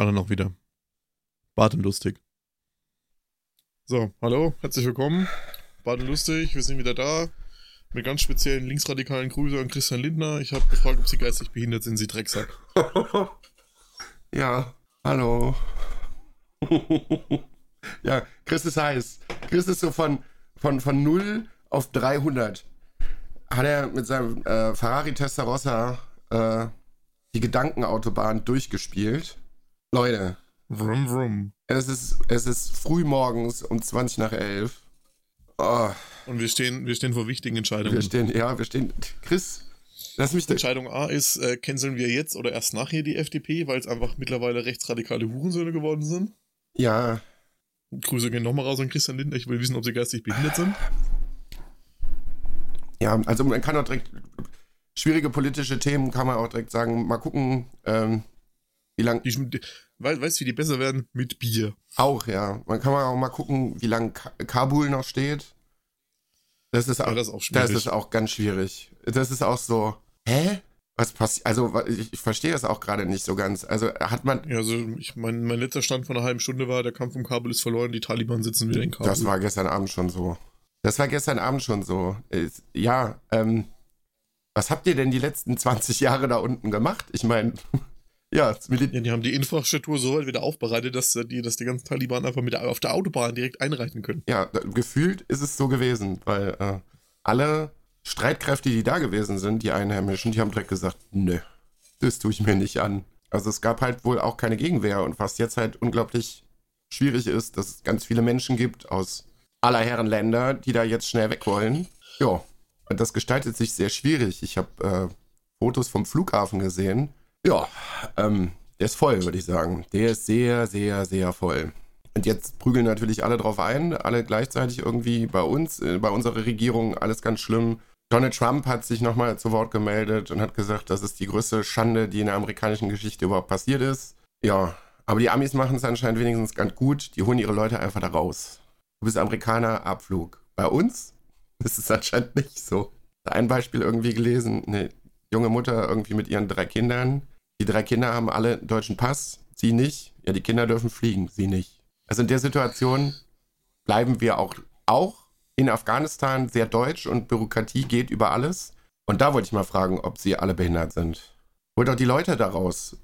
Alle noch wieder. Bart. So, hallo, herzlich willkommen. Bart wir sind wieder da. Mit ganz speziellen linksradikalen Grüße an Christian Lindner. Ich habe gefragt, ob Sie geistig behindert sind, Sie Drecksack. ja, hallo. ja, Chris ist heiß. Chris ist so von, von, von 0 auf 300. Hat er mit seinem äh, Ferrari Testarossa äh, die Gedankenautobahn durchgespielt. Leute. Vroom, vroom. Es ist, es ist früh morgens um 20 nach 11. Oh. Und wir stehen, wir stehen vor wichtigen Entscheidungen. Wir stehen, ja, wir stehen. Chris, lass mich. Entscheidung A ist, äh, canceln wir jetzt oder erst nachher die FDP, weil es einfach mittlerweile rechtsradikale Hurensöhne geworden sind? Ja. Grüße gehen nochmal raus an Christian Lindner. Ich will wissen, ob sie geistig behindert sind. Ja, also man kann auch direkt schwierige politische Themen kann man auch direkt sagen, mal gucken, ähm, wie lange. Weißt du, wie die besser werden? Mit Bier. Auch, ja. Man kann auch mal gucken, wie lange Kabul noch steht. Das ist, auch, ja, das, ist auch das ist auch ganz schwierig. Das ist auch so, hä? Was passiert? Also, ich, ich verstehe das auch gerade nicht so ganz. Also, hat man. Ja, also, ich mein, mein letzter Stand von einer halben Stunde war, der Kampf um Kabul ist verloren, die Taliban sitzen wieder in Kabul. Das war gestern Abend schon so. Das war gestern Abend schon so. Ja, ähm, was habt ihr denn die letzten 20 Jahre da unten gemacht? Ich meine, ja, ja, die haben die Infrastruktur so weit wieder aufbereitet, dass die, dass die ganzen Taliban einfach mit auf der Autobahn direkt einreichen können. Ja, gefühlt ist es so gewesen, weil äh, alle Streitkräfte, die da gewesen sind, die Einheimischen, die haben direkt gesagt, nö, das tue ich mir nicht an. Also es gab halt wohl auch keine Gegenwehr und was jetzt halt unglaublich schwierig ist, dass es ganz viele Menschen gibt aus aller Herren Länder, die da jetzt schnell weg wollen. Ja, das gestaltet sich sehr schwierig. Ich habe äh, Fotos vom Flughafen gesehen. Ja, ähm, der ist voll, würde ich sagen. Der ist sehr, sehr, sehr voll. Und jetzt prügeln natürlich alle drauf ein, alle gleichzeitig irgendwie bei uns, äh, bei unserer Regierung, alles ganz schlimm. Donald Trump hat sich nochmal zu Wort gemeldet und hat gesagt, das ist die größte Schande, die in der amerikanischen Geschichte überhaupt passiert ist. Ja, aber die Amis machen es anscheinend wenigstens ganz gut. Die holen ihre Leute einfach da raus. Du bist Amerikaner, Abflug. Bei uns ist anscheinend nicht so. Ein Beispiel irgendwie gelesen, eine junge Mutter irgendwie mit ihren drei Kindern. Die drei Kinder haben alle einen deutschen Pass, sie nicht. Ja, die Kinder dürfen fliegen, sie nicht. Also in der Situation bleiben wir auch, auch in Afghanistan sehr deutsch und Bürokratie geht über alles. Und da wollte ich mal fragen, ob sie alle behindert sind. Holt doch die Leute daraus.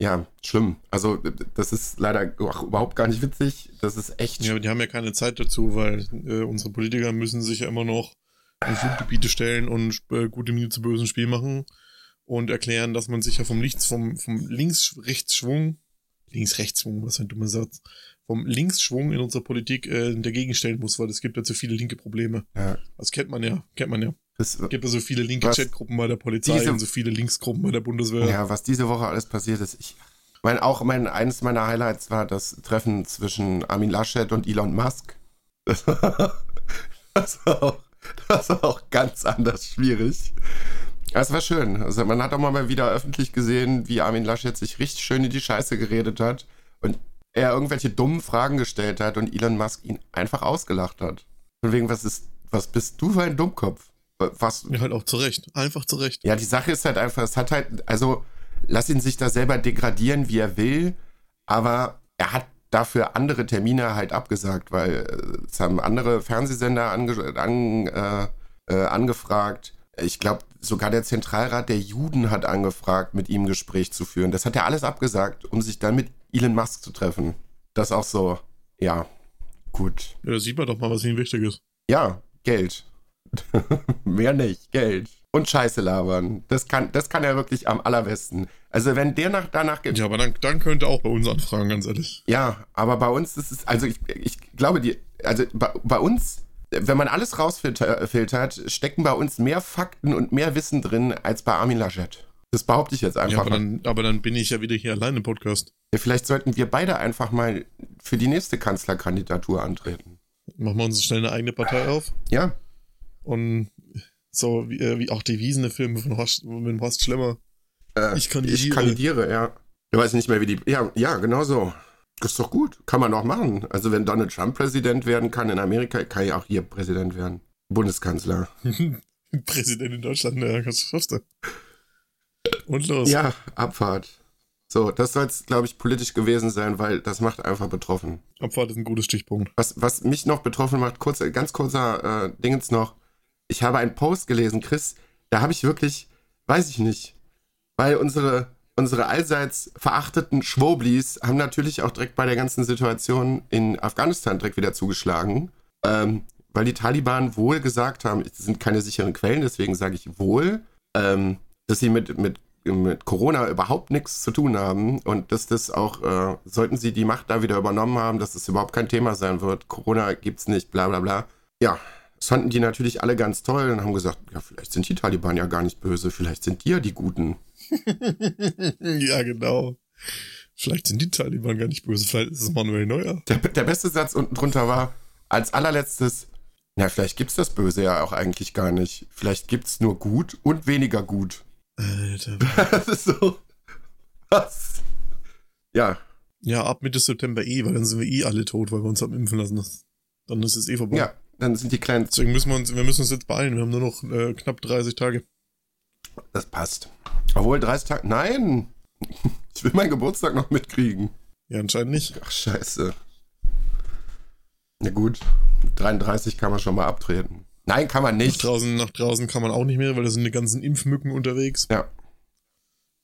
Ja, schlimm. Also, das ist leider überhaupt gar nicht witzig. Das ist echt. Ja, die haben ja keine Zeit dazu, weil äh, unsere Politiker müssen sich ja immer noch in Fluggebiete stellen und äh, gute Miene zu bösen Spiel machen und erklären, dass man sich ja vom Lichts, vom, vom Links-Rechts-Schwung, Links-Rechts-Schwung, was ein dummer Satz, vom Linksschwung in unserer Politik äh, dagegen stellen muss, weil es gibt ja zu viele linke Probleme. Ja. Das kennt man ja, kennt man ja. Es gibt ja so viele linke Chatgruppen bei der Polizei diese, und so viele Linksgruppen bei der Bundeswehr. Ja, was diese Woche alles passiert ist, ich. Mein, auch mein, eines meiner Highlights war das Treffen zwischen Armin Laschet und Elon Musk. Das war, das war, auch, das war auch ganz anders schwierig. Es war schön. Also man hat auch mal wieder öffentlich gesehen, wie Armin Laschet sich richtig schön in die Scheiße geredet hat und er irgendwelche dummen Fragen gestellt hat und Elon Musk ihn einfach ausgelacht hat. Von wegen, was ist, was bist du für ein Dummkopf? Was? Ja, halt auch zurecht. Einfach zurecht. Ja, die Sache ist halt einfach, es hat halt, also lass ihn sich da selber degradieren, wie er will, aber er hat dafür andere Termine halt abgesagt, weil äh, es haben andere Fernsehsender ange, an, äh, äh, angefragt. Ich glaube, sogar der Zentralrat der Juden hat angefragt, mit ihm ein Gespräch zu führen. Das hat er alles abgesagt, um sich dann mit Elon Musk zu treffen. Das auch so, ja, gut. Ja, da sieht man doch mal, was ihm wichtig ist. Ja, Geld. Mehr nicht, Geld. Und Scheiße labern. Das kann, das kann er wirklich am allerbesten. Also wenn der nach, danach geht. Ja, aber dann, dann könnte er auch bei uns anfragen, ganz ehrlich. Ja, aber bei uns ist es, also ich, ich glaube, die, also bei, bei uns, wenn man alles rausfiltert, stecken bei uns mehr Fakten und mehr Wissen drin als bei Armin Laschet. Das behaupte ich jetzt einfach. Ja, aber, dann, aber dann bin ich ja wieder hier allein im Podcast. Ja, vielleicht sollten wir beide einfach mal für die nächste Kanzlerkandidatur antreten. Machen wir uns schnell eine eigene Partei auf? Ja. Und so wie, äh, wie auch die Wiesene-Filme von Horst, mit Horst Schlemmer. Äh, ich kandidiere. Ich kandidiere, ja. Ich weiß nicht mehr, wie die. Ja, ja, genau so. Das ist doch gut. Kann man auch machen. Also, wenn Donald Trump Präsident werden kann in Amerika, kann ja auch hier Präsident werden. Bundeskanzler. Präsident in Deutschland, ja, kannst du schaffst du. Und los. Ja, Abfahrt. So, das soll es, glaube ich, politisch gewesen sein, weil das macht einfach betroffen. Abfahrt ist ein gutes Stichpunkt. Was, was mich noch betroffen macht, kurz, ganz kurzer äh, Dingens noch. Ich habe einen Post gelesen, Chris, da habe ich wirklich, weiß ich nicht, weil unsere, unsere allseits verachteten Schwoblis haben natürlich auch direkt bei der ganzen Situation in Afghanistan direkt wieder zugeschlagen, ähm, weil die Taliban wohl gesagt haben, es sind keine sicheren Quellen, deswegen sage ich wohl, ähm, dass sie mit, mit, mit Corona überhaupt nichts zu tun haben und dass das auch, äh, sollten sie die Macht da wieder übernommen haben, dass das überhaupt kein Thema sein wird. Corona gibt's nicht, bla bla bla. Ja, das fanden die natürlich alle ganz toll und haben gesagt, ja, vielleicht sind die Taliban ja gar nicht böse, vielleicht sind die ja die Guten. ja, genau. Vielleicht sind die Taliban gar nicht böse, vielleicht ist es Manuel Neuer. Der, der beste Satz unten drunter war, als allerletztes, na, vielleicht gibt's das Böse ja auch eigentlich gar nicht. Vielleicht gibt's nur gut und weniger gut. Alter. Das ist so. Was? Ja. Ja, ab Mitte September eh, weil dann sind wir eh alle tot, weil wir uns haben impfen lassen. Dann ist es eh vorbei. Ja, dann sind die kleinen. Deswegen müssen wir uns, wir müssen uns jetzt beeilen. Wir haben nur noch äh, knapp 30 Tage. Das passt. Obwohl 30 Tage. Nein! Ich will meinen Geburtstag noch mitkriegen. Ja, anscheinend nicht. Ach, scheiße. Na gut. 33 kann man schon mal abtreten. Nein, kann man Nach nicht. draußen, nach draußen kann man auch nicht mehr, weil da sind die ganzen Impfmücken unterwegs. Ja.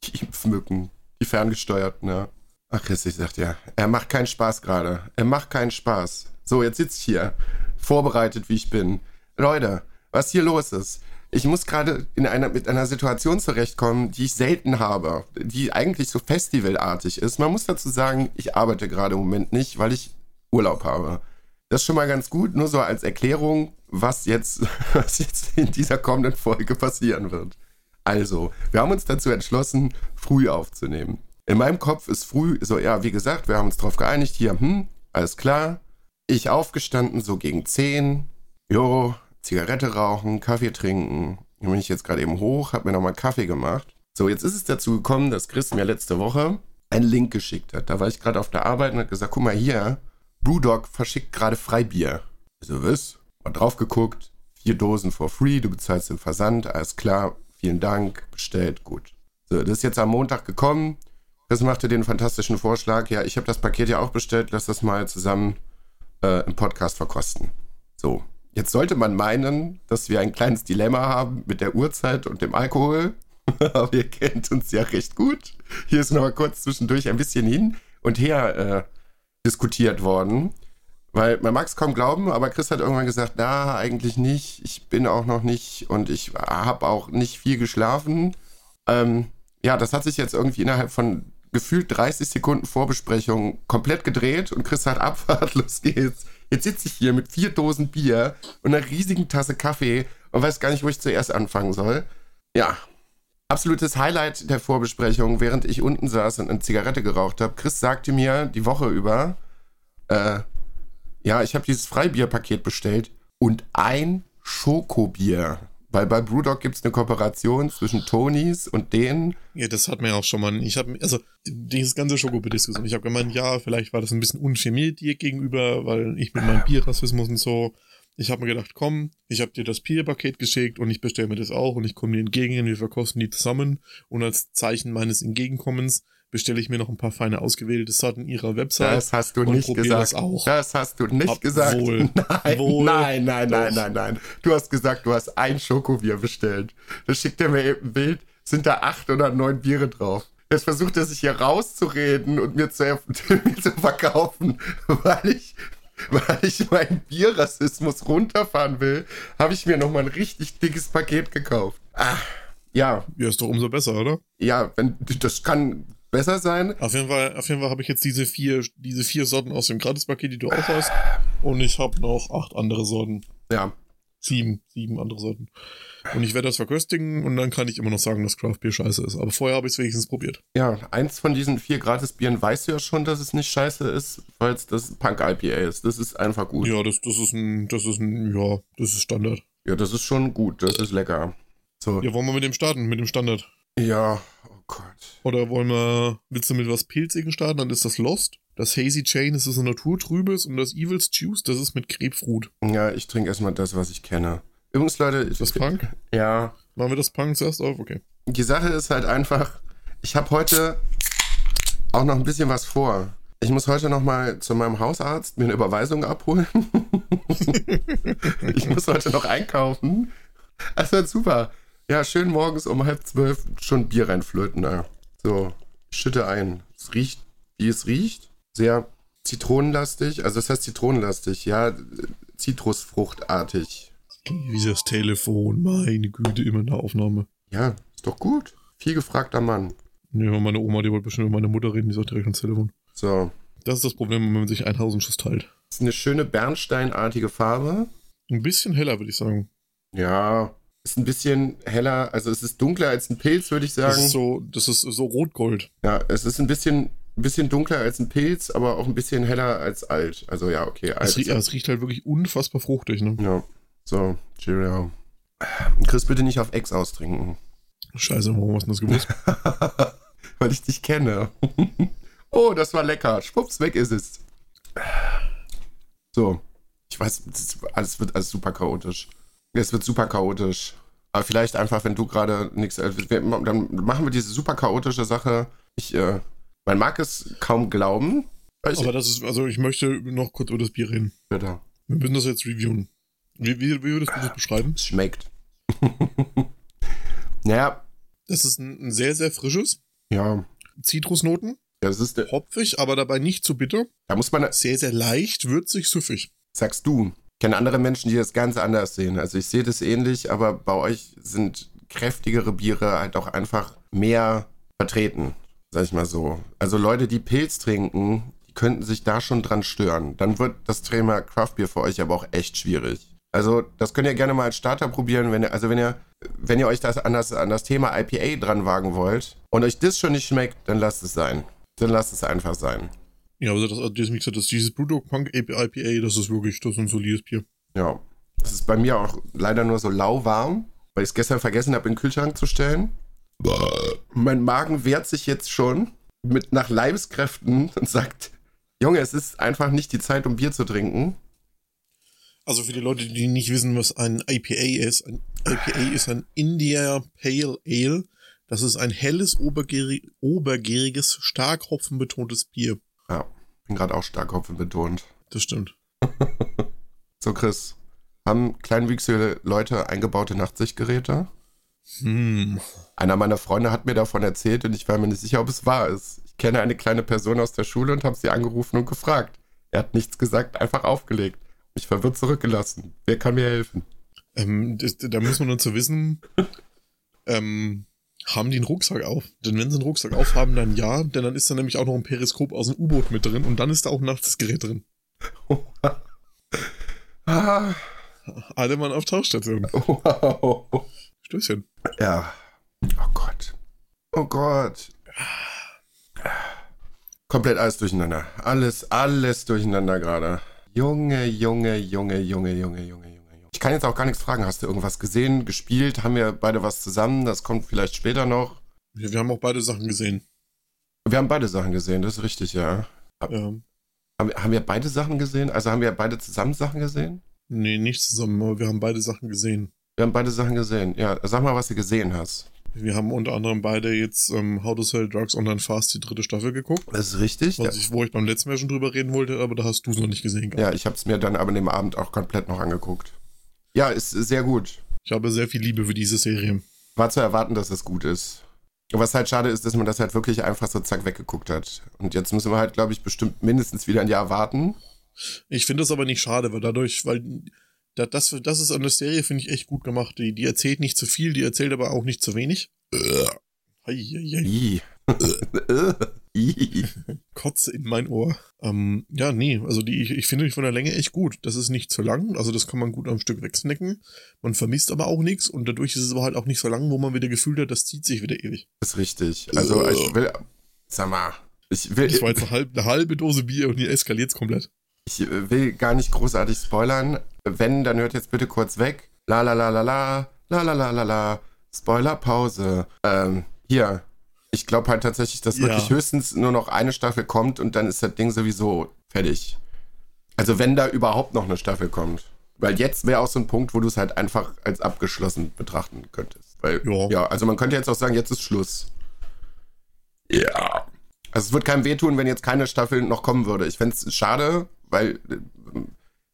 Die Impfmücken. Die ferngesteuerten, ja. Ach, Christi sagt ja, er macht keinen Spaß gerade. Er macht keinen Spaß. So, jetzt sitze ich hier, vorbereitet wie ich bin. Leute, was hier los ist. Ich muss gerade in einer, mit einer Situation zurechtkommen, die ich selten habe, die eigentlich so festivalartig ist. Man muss dazu sagen, ich arbeite gerade im Moment nicht, weil ich Urlaub habe. Das ist schon mal ganz gut, nur so als Erklärung, was jetzt, was jetzt in dieser kommenden Folge passieren wird. Also, wir haben uns dazu entschlossen, früh aufzunehmen. In meinem Kopf ist früh, so, ja, wie gesagt, wir haben uns darauf geeinigt, hier, hm, alles klar. Ich aufgestanden, so gegen 10. Jo, Zigarette rauchen, Kaffee trinken. Dann bin ich jetzt gerade eben hoch, hab mir nochmal Kaffee gemacht. So, jetzt ist es dazu gekommen, dass Chris mir letzte Woche einen Link geschickt hat. Da war ich gerade auf der Arbeit und hat gesagt, guck mal hier, Brewdog verschickt gerade Freibier. Also was? Mal drauf geguckt, vier Dosen for free, du bezahlst den Versand, alles klar, vielen Dank, bestellt, gut. So, das ist jetzt am Montag gekommen. Chris machte den fantastischen Vorschlag, ja, ich habe das Paket ja auch bestellt, lass das mal zusammen äh, im Podcast verkosten. So, jetzt sollte man meinen, dass wir ein kleines Dilemma haben mit der Uhrzeit und dem Alkohol. Aber ihr kennt uns ja recht gut. Hier ist noch mal kurz zwischendurch ein bisschen hin und her äh, diskutiert worden. Weil man mag es kaum glauben, aber Chris hat irgendwann gesagt, na, eigentlich nicht. Ich bin auch noch nicht und ich habe auch nicht viel geschlafen. Ähm, ja, das hat sich jetzt irgendwie innerhalb von gefühlt 30 Sekunden Vorbesprechung komplett gedreht und Chris hat Abfahrt, los geht's. Jetzt sitze ich hier mit vier Dosen Bier und einer riesigen Tasse Kaffee und weiß gar nicht, wo ich zuerst anfangen soll. Ja, absolutes Highlight der Vorbesprechung, während ich unten saß und eine Zigarette geraucht habe. Chris sagte mir die Woche über, äh, ja, ich habe dieses Freibierpaket bestellt und ein Schokobier. Weil bei Brewdog gibt es eine Kooperation zwischen Tonys und denen. Ja, das hat ja auch schon mal. Ich habe, also, dieses ganze Schokobediskussion. Ich habe gemeint, ja, vielleicht war das ein bisschen unchemie dir gegenüber, weil ich mit meinem Bierrassismus und so. Ich habe mir gedacht, komm, ich habe dir das Bierpaket geschickt und ich bestelle mir das auch und ich komme dir entgegen und wir verkosten die zusammen. Und als Zeichen meines Entgegenkommens bestelle ich mir noch ein paar feine ausgewählte Sorten ihrer Website. Das hast du und nicht gesagt. das auch. Das hast du nicht Hab gesagt. wohl. Nein, Wohl. nein, nein, nein, nein, nein. Du hast gesagt, du hast ein Schokobier bestellt. Da schickt er mir eben ein Bild, sind da acht oder neun Biere drauf. Jetzt versucht er sich hier rauszureden und mir zu, mir zu verkaufen, weil ich, weil ich meinen Bierrassismus runterfahren will, habe ich mir nochmal ein richtig dickes Paket gekauft. Ah, ja, Ja, ist doch umso besser, oder? ja, wenn, das kann besser sein. Auf jeden Fall, auf jeden Fall habe ich jetzt diese vier, diese vier Sorten aus dem Gratispaket, die du auch hast. Und ich habe noch acht andere Sorten. Ja, Sieben, sieben andere Sorten. Und ich werde das verköstigen und dann kann ich immer noch sagen, dass Craft Beer scheiße ist. Aber vorher habe ich es wenigstens probiert. Ja, eins von diesen vier Gratisbieren weißt du ja schon, dass es nicht scheiße ist, weil es das Punk IPA ist. Das ist einfach gut. Ja. Ja, das, das ist ein, das ist ein, ja, das ist Standard. das ist schon gut. Das ist lecker. So. Ja, wollen wir mit dem starten, mit dem Standard? Ja, Gott. Oder wollen wir, willst du mit was Pilzigen starten? Dann ist das Lost. Das Hazy Chain ist das Naturtrübes und das Evil's Juice, das ist mit Grapefruit. Ja, ich trinke erstmal das, was ich kenne. Übrigens, Leute, ich, Das Punk? ja, Machen wir das Punk zuerst auf? Okay. die Sache ist halt einfach, ich habe heute auch noch ein bisschen was vor. Ich muss heute noch mal zu meinem Hausarzt mir eine Überweisung abholen. ich muss heute noch einkaufen. Das wird super. Ja, schön morgens um halb zwölf schon Bier reinflöten. Ja. So, schütte ein. Es riecht, wie es riecht. Sehr zitronenlastig. Also das heißt zitronenlastig, ja. Zitrusfruchtartig. Wie das Telefon, meine Güte, immer eine Aufnahme. Ja, ist doch gut. Viel gefragter Mann. Ja, meine Oma, die wollte bestimmt über meine Mutter reden, die ist auch direkt ans Telefon. So. Das ist das Problem, wenn man sich einen Hausenschuss teilt. Ist eine schöne bernsteinartige Farbe. Ein bisschen heller, würde ich sagen. Ja, ist ein bisschen heller, also es ist dunkler als ein Pilz, würde ich sagen. Das ist so, das ist so rot-gold. Ja, es ist ein bisschen, ein bisschen dunkler als ein Pilz, aber auch ein bisschen heller als alt. Also ja, okay. Alt Es, riecht, es riecht halt wirklich unfassbar fruchtig, ne? ja. So, Cheerio. Chris, bitte nicht auf Ex austrinken. Scheiße, warum hast du das gewusst? Weil ich dich kenne. oh, das war lecker. Schwupps, weg ist es. So. Ich weiß, alles wird alles super chaotisch. Es wird super chaotisch. Aber vielleicht einfach, wenn du gerade nichts. äh, Dann machen wir diese super chaotische Sache. Ich, äh, man mag es kaum glauben. Aber das ist, also ich möchte noch kurz über das Bier reden. bitte. Wir müssen das jetzt reviewen. Wie, wie, wie würdest du das beschreiben? Es schmeckt. naja, Das ist ein, ein sehr, sehr frisches. ja. Zitrusnoten. Das ist, Hopfig, aber dabei nicht zu bitter. da muss man, Sehr, sehr leicht, würzig, süffig. sagst du. Kenne andere Menschen, die das ganz anders sehen. Also ich sehe das ähnlich, aber bei euch sind kräftigere Biere halt auch einfach mehr vertreten, sag ich mal so. Also Leute, die Pilz trinken, die könnten sich da schon dran stören. Dann wird das Thema Craft Beer für euch aber auch echt schwierig. Also das könnt ihr gerne mal als Starter probieren, wenn ihr, also wenn ihr, wenn ihr euch das an, das an das Thema IPA dran wagen wollt und euch das schon nicht schmeckt, dann lasst es sein. Dann lasst es einfach sein. Ja, also das, also das, wie gesagt, das, dieses Brewdog Punk IPA, das ist wirklich, das ist ein solides Bier. Ja. Das ist bei mir auch leider nur so lauwarm, weil ich es gestern vergessen habe, in den Kühlschrank zu stellen. Mein Magen wehrt sich jetzt schon mit nach Leibeskräften und sagt, Junge, es ist einfach nicht die Zeit, um Bier zu trinken. Also für die Leute, die nicht wissen, was ein IPA ist, ein IPA ist ein India Pale Ale. Das ist ein helles, obergärig, obergäriges, stark hopfenbetontes Bier. Ja, bin gerade auch stark Hopfen betont. Das stimmt. So, Chris, haben kleinwüchsige Leute eingebaute Nachtsichtgeräte? Hm. Einer meiner Freunde hat mir davon erzählt und ich war mir nicht sicher, ob es wahr ist. Ich kenne eine kleine Person aus der Schule und habe sie angerufen und gefragt. Er hat nichts gesagt, einfach aufgelegt. Mich verwirrt zurückgelassen. Wer kann mir helfen? Ähm, das, da muss man dann zu wissen, ähm, haben die einen Rucksack auf? Denn wenn sie einen Rucksack aufhaben, dann ja, denn dann ist da nämlich auch noch ein Periskop aus dem U-Boot mit drin und dann ist da auch nachts das Gerät drin. ah, Alle Mann auf Tauchstation. wow. Stößchen. Ja. Oh Gott. Oh Gott. Komplett alles durcheinander. Alles, alles durcheinander gerade. Junge, Junge, Junge, Junge, Junge, Junge, Junge. Ich kann jetzt auch gar nichts fragen. Hast du irgendwas gesehen, gespielt? Haben wir beide was zusammen? Das kommt vielleicht später noch. Wir, wir haben auch beide Sachen gesehen. Wir haben beide Sachen gesehen, das ist richtig, ja. Ähm, Haben, haben wir beide Sachen gesehen? Also haben wir beide zusammen Sachen gesehen? nee, nicht zusammen, aber wir haben beide Sachen gesehen. Wir haben beide Sachen gesehen. Ja, sag mal, was du gesehen hast. Wir haben unter anderem beide jetzt ähm, How to Sell Drugs Online Fast die dritte Staffel geguckt. Das ist richtig. Was ich, wo ich beim letzten Mal schon drüber reden wollte, aber da hast du es noch nicht gesehen. gehabt. Ja, ich habe es mir dann aber an dem Abend auch komplett noch angeguckt. Ja, ist sehr gut. Ich habe sehr viel Liebe für diese Serie. War zu erwarten, dass es gut ist. Was halt schade ist, dass man das halt wirklich einfach so zack weggeguckt hat. Und jetzt müssen wir halt, glaube ich, bestimmt mindestens wieder ein Jahr warten. Ich finde das aber nicht schade, weil dadurch, weil da- das, das ist an der Serie, finde ich, echt gut gemacht. Die, die erzählt nicht zu viel, die erzählt aber auch nicht zu wenig. Ih. Kotze in mein Ohr. Ähm, ja, nee, also die, ich, ich finde die von der Länge echt gut. Das ist nicht zu lang, also das kann man gut am Stück wegsnacken. Man vermisst aber auch nichts und dadurch ist es aber halt auch nicht so lang, wo man wieder gefühlt hat, das zieht sich wieder ewig. ist richtig. Also ich will, sag mal, ich will, Das war jetzt eine halbe, eine halbe Dose Bier und hier eskaliert's komplett. ich will gar nicht großartig spoilern. Wenn, dann hört jetzt bitte kurz weg. La la la la la, la la la la la. Spoilerpause. Ähm, hier. Ich glaube halt tatsächlich, dass Ja. wirklich höchstens nur noch eine Staffel kommt und dann ist das Ding sowieso fertig. Also wenn da überhaupt noch eine Staffel kommt. Weil jetzt wäre auch so ein Punkt, wo du es halt einfach als abgeschlossen betrachten könntest. Weil, Ja. ja, also man könnte jetzt auch sagen, jetzt ist Schluss. Ja. Also es wird keinem wehtun, wenn jetzt keine Staffel noch kommen würde. Ich fände es schade, weil äh,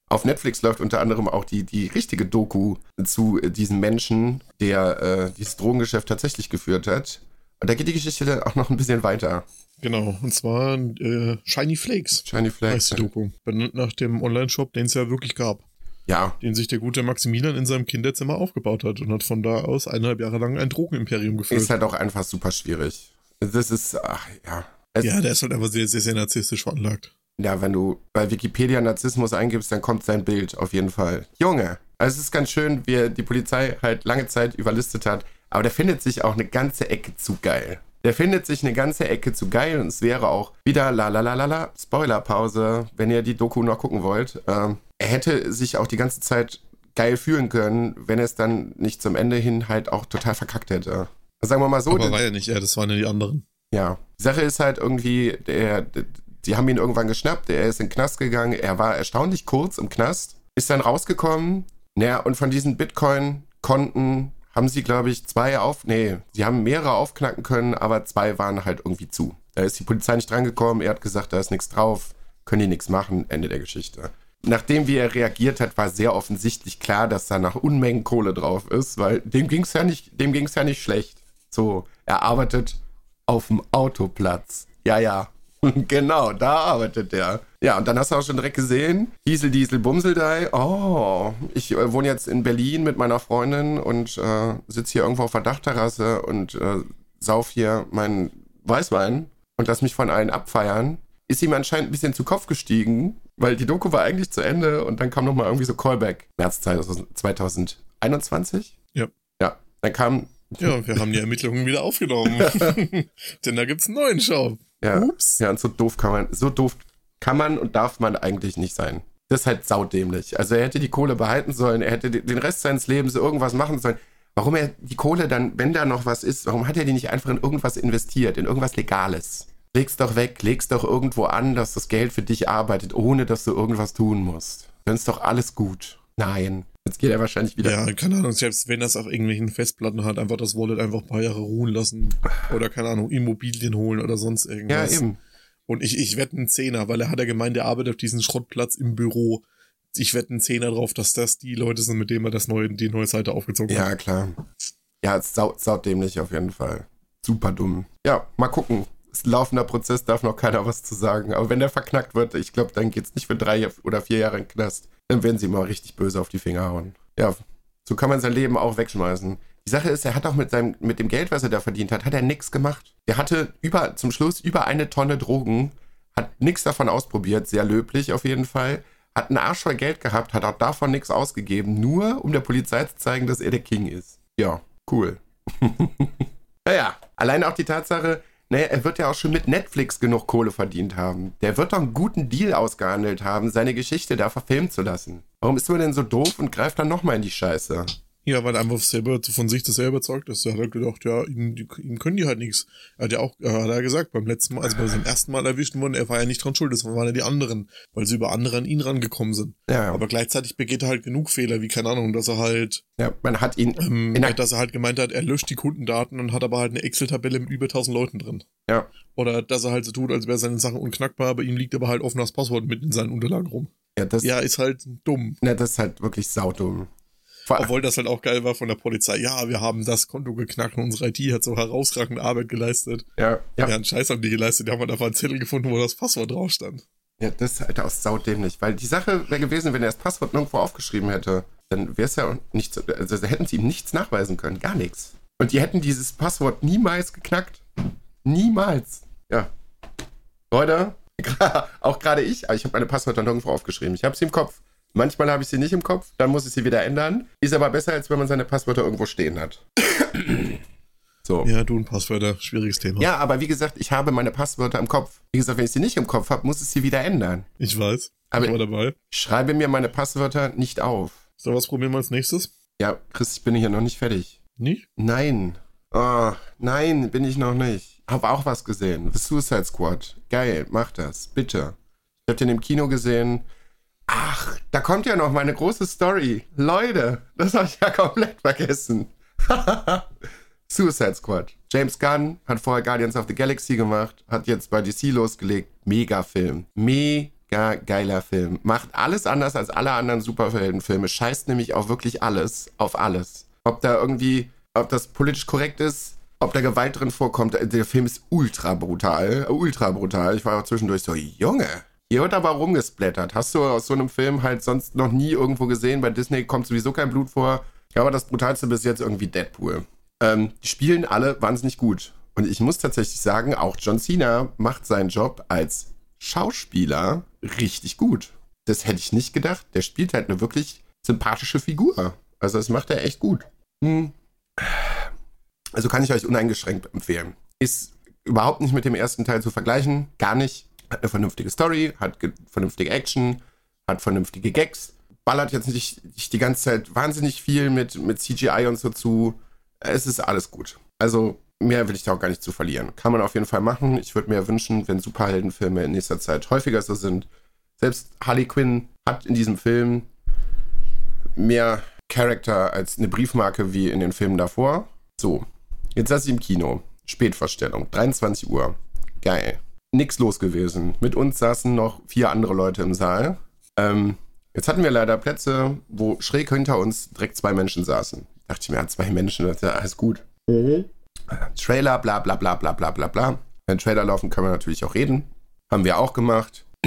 auf Netflix läuft unter anderem auch die, die richtige Doku zu äh, diesem Menschen, der äh, dieses Drogengeschäft tatsächlich geführt hat. Und da geht die Geschichte dann auch noch ein bisschen weiter. Genau, und zwar äh, Shiny Flakes. Shiny Flakes. Heißt die Doku. Benannt nach dem Online-Shop, den es ja wirklich gab. Ja. Den sich der gute Maximilian in seinem Kinderzimmer aufgebaut hat und hat von da aus eineinhalb Jahre lang ein Drogenimperium geführt. Ist halt auch einfach super schwierig. Das ist, ach ja. Es, ja, der ist halt einfach sehr, sehr, sehr narzisstisch veranlagt. Ja, wenn du bei Wikipedia Narzissmus eingibst, dann kommt sein Bild auf jeden Fall. Junge, also es ist ganz schön, wie die Polizei halt lange Zeit überlistet hat, aber der findet sich auch eine ganze Ecke zu geil. Der findet sich eine ganze Ecke zu geil und es wäre auch wieder la la la la la Spoilerpause, wenn ihr die Doku noch gucken wollt. Ähm, er hätte sich auch die ganze Zeit geil fühlen können, wenn er es dann nicht zum Ende hin halt auch total verkackt hätte. Sagen wir mal so. Aber war ja nicht er, das waren ja die anderen. Ja. Die Sache ist halt irgendwie, der, die haben ihn irgendwann geschnappt, er ist in den Knast gegangen, er war erstaunlich kurz im Knast, ist dann rausgekommen, naja, und von diesen Bitcoin-Konten haben sie, glaube ich, zwei auf, nee, sie haben mehrere aufknacken können, aber zwei waren halt irgendwie zu. Da ist die Polizei nicht drangekommen, er hat gesagt, da ist nichts drauf, können die nichts machen, Ende der Geschichte. Nachdem wie er reagiert hat, war sehr offensichtlich klar, dass da nach Unmengen Kohle drauf ist, weil dem ging es ja nicht, dem ging es ja nicht schlecht. So, er arbeitet auf dem Autoplatz. Ja, ja. genau, da arbeitet der. Ja, und dann hast du auch schon direkt gesehen, Diesel, Diesel, Bumseldei. Oh, ich äh, wohne jetzt in Berlin mit meiner Freundin und äh, sitze hier irgendwo auf der Dachterrasse und äh, sauf hier meinen Weißwein und lass mich von allen abfeiern. Ist ihm anscheinend ein bisschen zu Kopf gestiegen, weil die Doku war eigentlich zu Ende und dann kam nochmal irgendwie so Callback. März 2021? Ja. Ja, dann kam ja, wir haben die Ermittlungen wieder aufgenommen. Denn da gibt es einen neuen Shop. Ja. Ups. Ja, und so doof kann man, so doof kann man und darf man eigentlich nicht sein. Das ist halt saudämlich. Also er hätte die Kohle behalten sollen, er hätte den Rest seines Lebens irgendwas machen sollen. Warum er die Kohle dann, wenn da noch was ist, warum hat er die nicht einfach in irgendwas investiert, in irgendwas Legales? Leg's doch weg, leg's doch irgendwo an, dass das Geld für dich arbeitet, ohne dass du irgendwas tun musst. Dann ist doch alles gut. Nein. Jetzt geht er wahrscheinlich wieder. Ja, keine Ahnung, selbst wenn das auf irgendwelchen Festplatten hat, einfach das Wallet einfach ein paar Jahre ruhen lassen. Oder keine Ahnung, Immobilien holen oder sonst irgendwas. Ja, eben. Und ich, ich wette einen Zehner, weil er hat ja gemeint, er arbeitet auf diesem Schrottplatz im Büro. Ich wette einen Zehner drauf, dass das die Leute sind, mit denen er das neue, die neue Seite aufgezogen hat. Ja, klar. Ja, es sau, saudämlich auf jeden Fall. Super dumm. Ja, mal gucken. Ist ein laufender Prozess, darf noch keiner was zu sagen. Aber wenn der verknackt wird, ich glaube, dann geht's nicht für drei oder vier Jahre in den Knast dann werden sie mal richtig böse auf die Finger hauen. Ja, so kann man sein Leben auch wegschmeißen. Die Sache ist, er hat auch mit seinem, mit dem Geld, was er da verdient hat, hat er nichts gemacht. Der hatte über, zum Schluss über eine Tonne Drogen, hat nichts davon ausprobiert, sehr löblich auf jeden Fall, hat einen Arsch voll Geld gehabt, hat auch davon nichts ausgegeben, nur um der Polizei zu zeigen, dass er der King ist. Ja, cool. naja, allein auch die Tatsache, naja, er wird ja auch schon mit Netflix genug Kohle verdient haben. Der wird doch einen guten Deal ausgehandelt haben, seine Geschichte da verfilmen zu lassen. Warum ist man denn so doof und greift dann nochmal in die Scheiße? Ja, weil er einfach selber von sich das selber überzeugt ist. Er hat halt gedacht, ja, ihm, ihm können die halt nichts. Er hat ja auch, hat er gesagt, beim letzten Mal, also bei seinem ersten Mal erwischt worden, er war ja nicht dran schuld, das waren ja die anderen, weil sie über andere an ihn rangekommen sind. Ja. Aber gleichzeitig begeht er halt genug Fehler, wie keine Ahnung, dass er halt. Ja, man hat ihn. Ähm, dass er halt gemeint hat, er löscht die Kundendaten und hat aber halt eine Excel-Tabelle mit über 1000 Leuten drin. Ja. Oder dass er halt so tut, als wäre seine Sachen unknackbar, aber ihm liegt aber halt offenes Passwort mit in seinen Unterlagen rum. Ja, das, ja, ist halt dumm. Ja, das ist halt wirklich saudumm. Obwohl das halt auch geil war von der Polizei. Ja, wir haben das Konto geknackt und unsere IT hat so herausragende Arbeit geleistet. Ja, ja. Ja, einen Scheiß haben die geleistet. Die haben halt einfach einen Zettel gefunden, wo das Passwort drauf stand. Ja, das ist halt auch saudämlich. Weil die Sache wäre gewesen, wenn er das Passwort nirgendwo aufgeschrieben hätte, dann wäre es ja nicht, also hätten sie ihm nichts nachweisen können. Gar nichts. Und die hätten dieses Passwort niemals geknackt. Niemals. Ja. Leute, auch gerade ich, aber ich habe meine Passwörter nirgendwo aufgeschrieben. Ich habe sie im Kopf. Manchmal habe ich sie nicht im Kopf, dann muss ich sie wieder ändern. Ist aber besser, als wenn man seine Passwörter irgendwo stehen hat. so. Ja, du und Passwörter, schwieriges Thema. Ja, aber wie gesagt, ich habe meine Passwörter im Kopf. Wie gesagt, wenn ich sie nicht im Kopf habe, muss ich sie wieder ändern. Ich weiß. Aber ich war dabei. schreibe mir meine Passwörter nicht auf. So, was probieren wir als nächstes? Ja, Chris, ich bin hier noch nicht fertig. Nicht? Nein. Oh, nein, bin ich noch nicht. Hab auch was gesehen. The Suicide Squad. Geil, mach das. Bitte. Ich hab den im Kino gesehen. Ach, da kommt ja noch meine große Story. Leute, das habe ich ja komplett vergessen. Suicide Squad. James Gunn hat vorher Guardians of the Galaxy gemacht, hat jetzt bei DC losgelegt. Mega Film. Mega geiler Film. Macht alles anders als alle anderen Superheldenfilme. Scheißt nämlich auch wirklich alles auf alles. Ob da irgendwie, ob das politisch korrekt ist, ob da Gewalt drin vorkommt. Der Film ist ultra brutal. Ultra brutal. Ich war auch zwischendurch so, Junge, hier wird aber rumgesplattert. Hast du aus so einem Film halt sonst noch nie irgendwo gesehen? Bei Disney kommt sowieso kein Blut vor. Ja, aber das brutalste bis jetzt irgendwie Deadpool. Ähm, die spielen alle wahnsinnig gut. Und ich muss tatsächlich sagen, auch John Cena macht seinen Job als Schauspieler richtig gut. Das hätte ich nicht gedacht. Der spielt halt eine wirklich sympathische Figur. Also das macht er echt gut. Hm. Also kann ich euch uneingeschränkt empfehlen. Ist überhaupt nicht mit dem ersten Teil zu vergleichen. Gar nicht. Hat eine vernünftige Story, hat vernünftige Action, hat vernünftige Gags. Ballert jetzt nicht, nicht die ganze Zeit wahnsinnig viel mit, mit CGI und so zu. Es ist alles gut. Also mehr will ich da auch gar nicht zu verlieren. Kann man auf jeden Fall machen. Ich würde mir wünschen, wenn Superheldenfilme in nächster Zeit häufiger so sind. Selbst Harley Quinn hat in diesem Film mehr Charakter als eine Briefmarke wie in den Filmen davor. So, jetzt saß ich im Kino. Spätvorstellung, 23 Uhr. Geil. Nix los gewesen. Mit uns saßen noch vier andere Leute im Saal. Ähm, jetzt hatten wir leider Plätze, wo schräg hinter uns direkt zwei Menschen saßen. Dachte ich mir, ja, zwei Menschen, das ist ja alles gut. Mhm. Trailer, bla bla bla bla bla bla bla. Wenn Trailer laufen, können wir natürlich auch reden. Haben wir auch gemacht.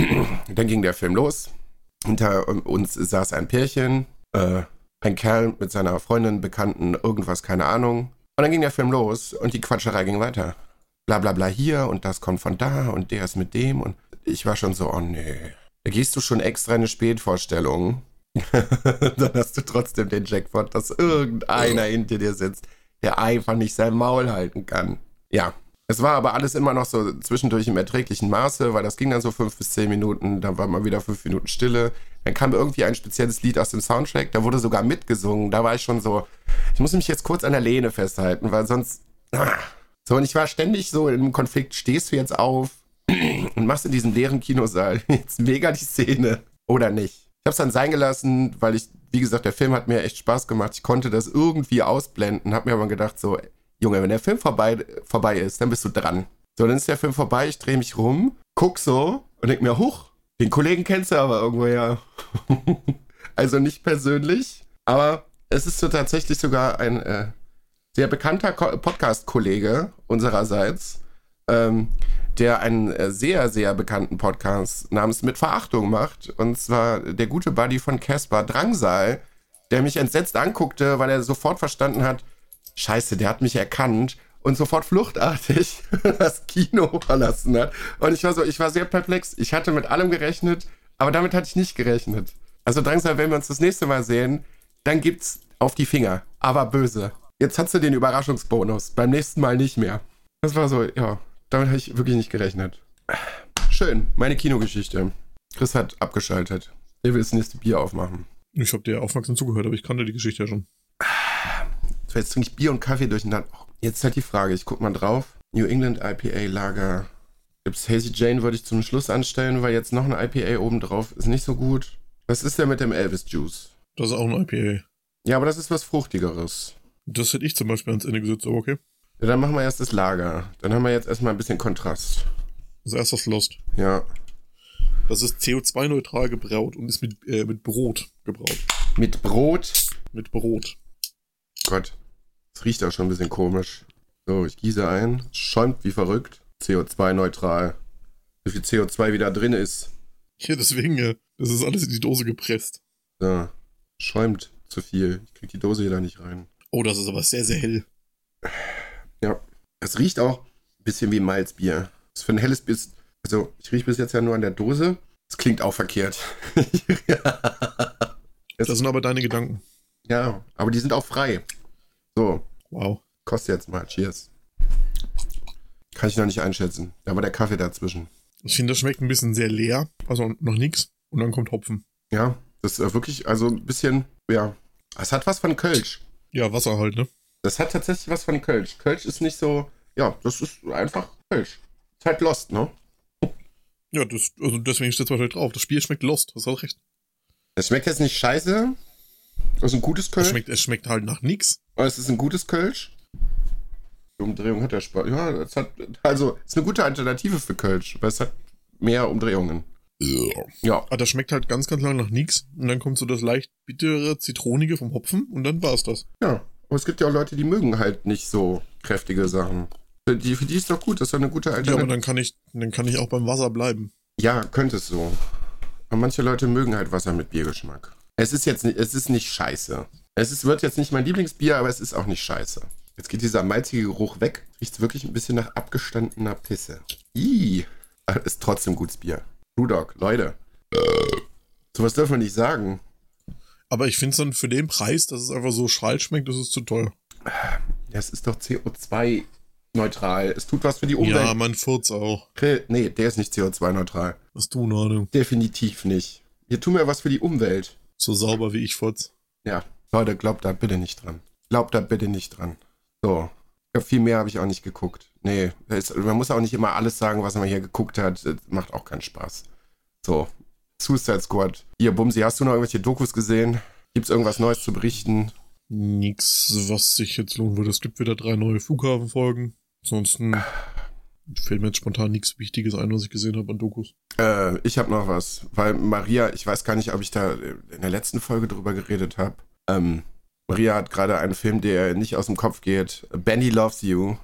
Dann ging der Film los. Hinter uns saß ein Pärchen, äh, ein Kerl mit seiner Freundin, Bekannten, irgendwas, keine Ahnung. Und dann ging der Film los und die Quatscherei ging weiter. Bla bla bla hier und das kommt von da und der ist mit dem und ich war schon so, oh nee. Da gehst du schon extra in eine Spätvorstellung. dann hast du trotzdem den Jackpot, dass irgendeiner hinter dir sitzt, der einfach nicht sein Maul halten kann. Ja, es war aber alles immer noch so zwischendurch im erträglichen Maße, weil das ging dann so fünf bis zehn Minuten, dann war mal wieder fünf Minuten Stille. Dann kam irgendwie ein spezielles Lied aus dem Soundtrack, da wurde sogar mitgesungen. Da war ich schon so, ich muss mich jetzt kurz an der Lehne festhalten, weil sonst. Ah. So, und ich war ständig so im Konflikt, stehst du jetzt auf und machst in diesem leeren Kinosaal jetzt mega die Szene oder nicht? Ich hab's dann sein gelassen, weil ich, wie gesagt, der Film hat mir echt Spaß gemacht. Ich konnte das irgendwie ausblenden, hab mir aber gedacht, so, Junge, wenn der Film vorbei, vorbei ist, dann bist du dran. So, dann ist der Film vorbei, ich drehe mich rum, guck so und denk mir, huch, den Kollegen kennst du aber irgendwo ja. also nicht persönlich, aber es ist so tatsächlich sogar ein äh, sehr bekannter Podcast-Kollege unsererseits, ähm, der einen äh, sehr, sehr bekannten Podcast namens Mit Verachtung macht. Und zwar der gute Buddy von Casper, Drangsal, der mich entsetzt anguckte, weil er sofort verstanden hat, scheiße, der hat mich erkannt und sofort fluchtartig das Kino verlassen hat. Und ich war so, ich war sehr perplex. Ich hatte mit allem gerechnet, aber damit hatte ich nicht gerechnet. Also Drangsal, wenn wir uns das nächste Mal sehen, dann gibt's auf die Finger, aber böse. Jetzt hast du den Überraschungsbonus, beim nächsten Mal nicht mehr. Das war so, ja, damit habe ich wirklich nicht gerechnet. Schön, meine Kinogeschichte. Chris hat abgeschaltet. Er will das nächste Bier aufmachen. Ich habe dir aufmerksam zugehört, aber ich kannte die Geschichte ja schon. So, jetzt trinke ich Bier und Kaffee durcheinander. Oh, jetzt halt die Frage, ich guck mal drauf. New England IPA Lager. Gibt's Hazy Jane würde ich zum Schluss anstellen, weil jetzt noch ein IPA oben drauf ist nicht so gut. Was ist denn mit dem Elvis Juice? Das ist auch ein IPA. Ja, aber das ist was Fruchtigeres. Das hätte ich zum Beispiel ans Ende gesetzt, aber okay. Ja, dann machen wir erst das Lager. Dann haben wir jetzt erstmal ein bisschen Kontrast. Das erste das Lost. Ja. Das ist CO2-neutral gebraut und ist mit, äh, mit Brot gebraut. Mit Brot? Mit Brot. Gott, es riecht auch schon ein bisschen komisch. So, ich gieße ein. Schäumt wie verrückt. CO2-neutral. Wie viel CO2 wieder drin ist. Ja, deswegen, ja. Das ist alles in die Dose gepresst. So. Schäumt zu viel. Ich krieg die Dose wieder nicht rein. Oh, das ist aber sehr, sehr hell. Ja. Es riecht auch ein bisschen wie Malzbier. Das für ein helles Bier ist, also ich rieche bis jetzt ja nur an der Dose. Das klingt auch verkehrt. das sind aber deine Gedanken. Ja, aber die sind auch frei. So. Wow. Kostet jetzt mal. Cheers. Kann ich noch nicht einschätzen. Da war der Kaffee dazwischen. Ich finde, das schmeckt ein bisschen sehr leer. Also noch nichts. Und dann kommt Hopfen. Ja, das ist wirklich, also ein bisschen, ja. Es hat was von Kölsch. Ja, Wasser halt, ne? Das hat tatsächlich was von Kölsch. Kölsch ist nicht so, ja, das ist einfach Kölsch. Ist halt Lost, ne? Ja, das, also deswegen steht es wahrscheinlich drauf. Das Spiel schmeckt Lost, hast halt recht. Es schmeckt jetzt nicht scheiße. Es ist ein gutes Kölsch. Es schmeckt, es schmeckt halt nach nix. Aber es ist ein gutes Kölsch. Die Umdrehung hat der Spaß. Ja, es hat, also, es ist eine gute Alternative für Kölsch, weil es hat mehr Umdrehungen. Ja. Aber das schmeckt halt ganz, ganz lang nach nichts. Und dann kommt so das leicht bittere, zitronige vom Hopfen und dann war's das. Ja. Aber es gibt ja auch Leute, die mögen halt nicht so kräftige Sachen. Die, für die ist doch gut, das ist doch eine gute Alternative. Ja, aber dann kann ich, dann kann ich auch beim Wasser bleiben. Ja, könnte es so. Aber manche Leute mögen halt Wasser mit Biergeschmack. Es ist jetzt nicht, es ist nicht scheiße. Es ist, wird jetzt nicht mein Lieblingsbier, aber es ist auch nicht scheiße. Jetzt geht dieser malzige Geruch weg. Riecht wirklich ein bisschen nach abgestandener Pisse. Ih, ist trotzdem gutes Bier. Brewdog, Leute. So was dürfen wir nicht sagen. Aber ich finde es dann für den Preis, dass es einfach so schral schmeckt, das ist zu teuer. Das ist doch CO2-neutral. Es tut was für die Umwelt. Ja, mein Furz auch. Nee, der ist nicht CO2-neutral. Was du, Ahnung. Definitiv nicht. Wir tun ja was für die Umwelt. So sauber wie ich Furz. Ja, Leute, glaubt da bitte nicht dran. Glaubt da bitte nicht dran. So. Ja, viel mehr habe ich auch nicht geguckt. Nee, ist, man muss auch nicht immer alles sagen, was man hier geguckt hat. Das macht auch keinen Spaß. So. Suicide Squad. Hier, Bumsi, hast du noch irgendwelche Dokus gesehen? Gibt es irgendwas Neues zu berichten? Nix, was sich jetzt lohnen würde. Es gibt wieder drei neue Flughafenfolgen. Ansonsten fällt mir jetzt spontan nichts Wichtiges ein, was ich gesehen habe an Dokus. Äh, ich habe noch was, weil Maria, ich weiß gar nicht, ob ich da in der letzten Folge drüber geredet habe. Ähm, Maria hat gerade einen Film, der nicht aus dem Kopf geht. Benny Loves You.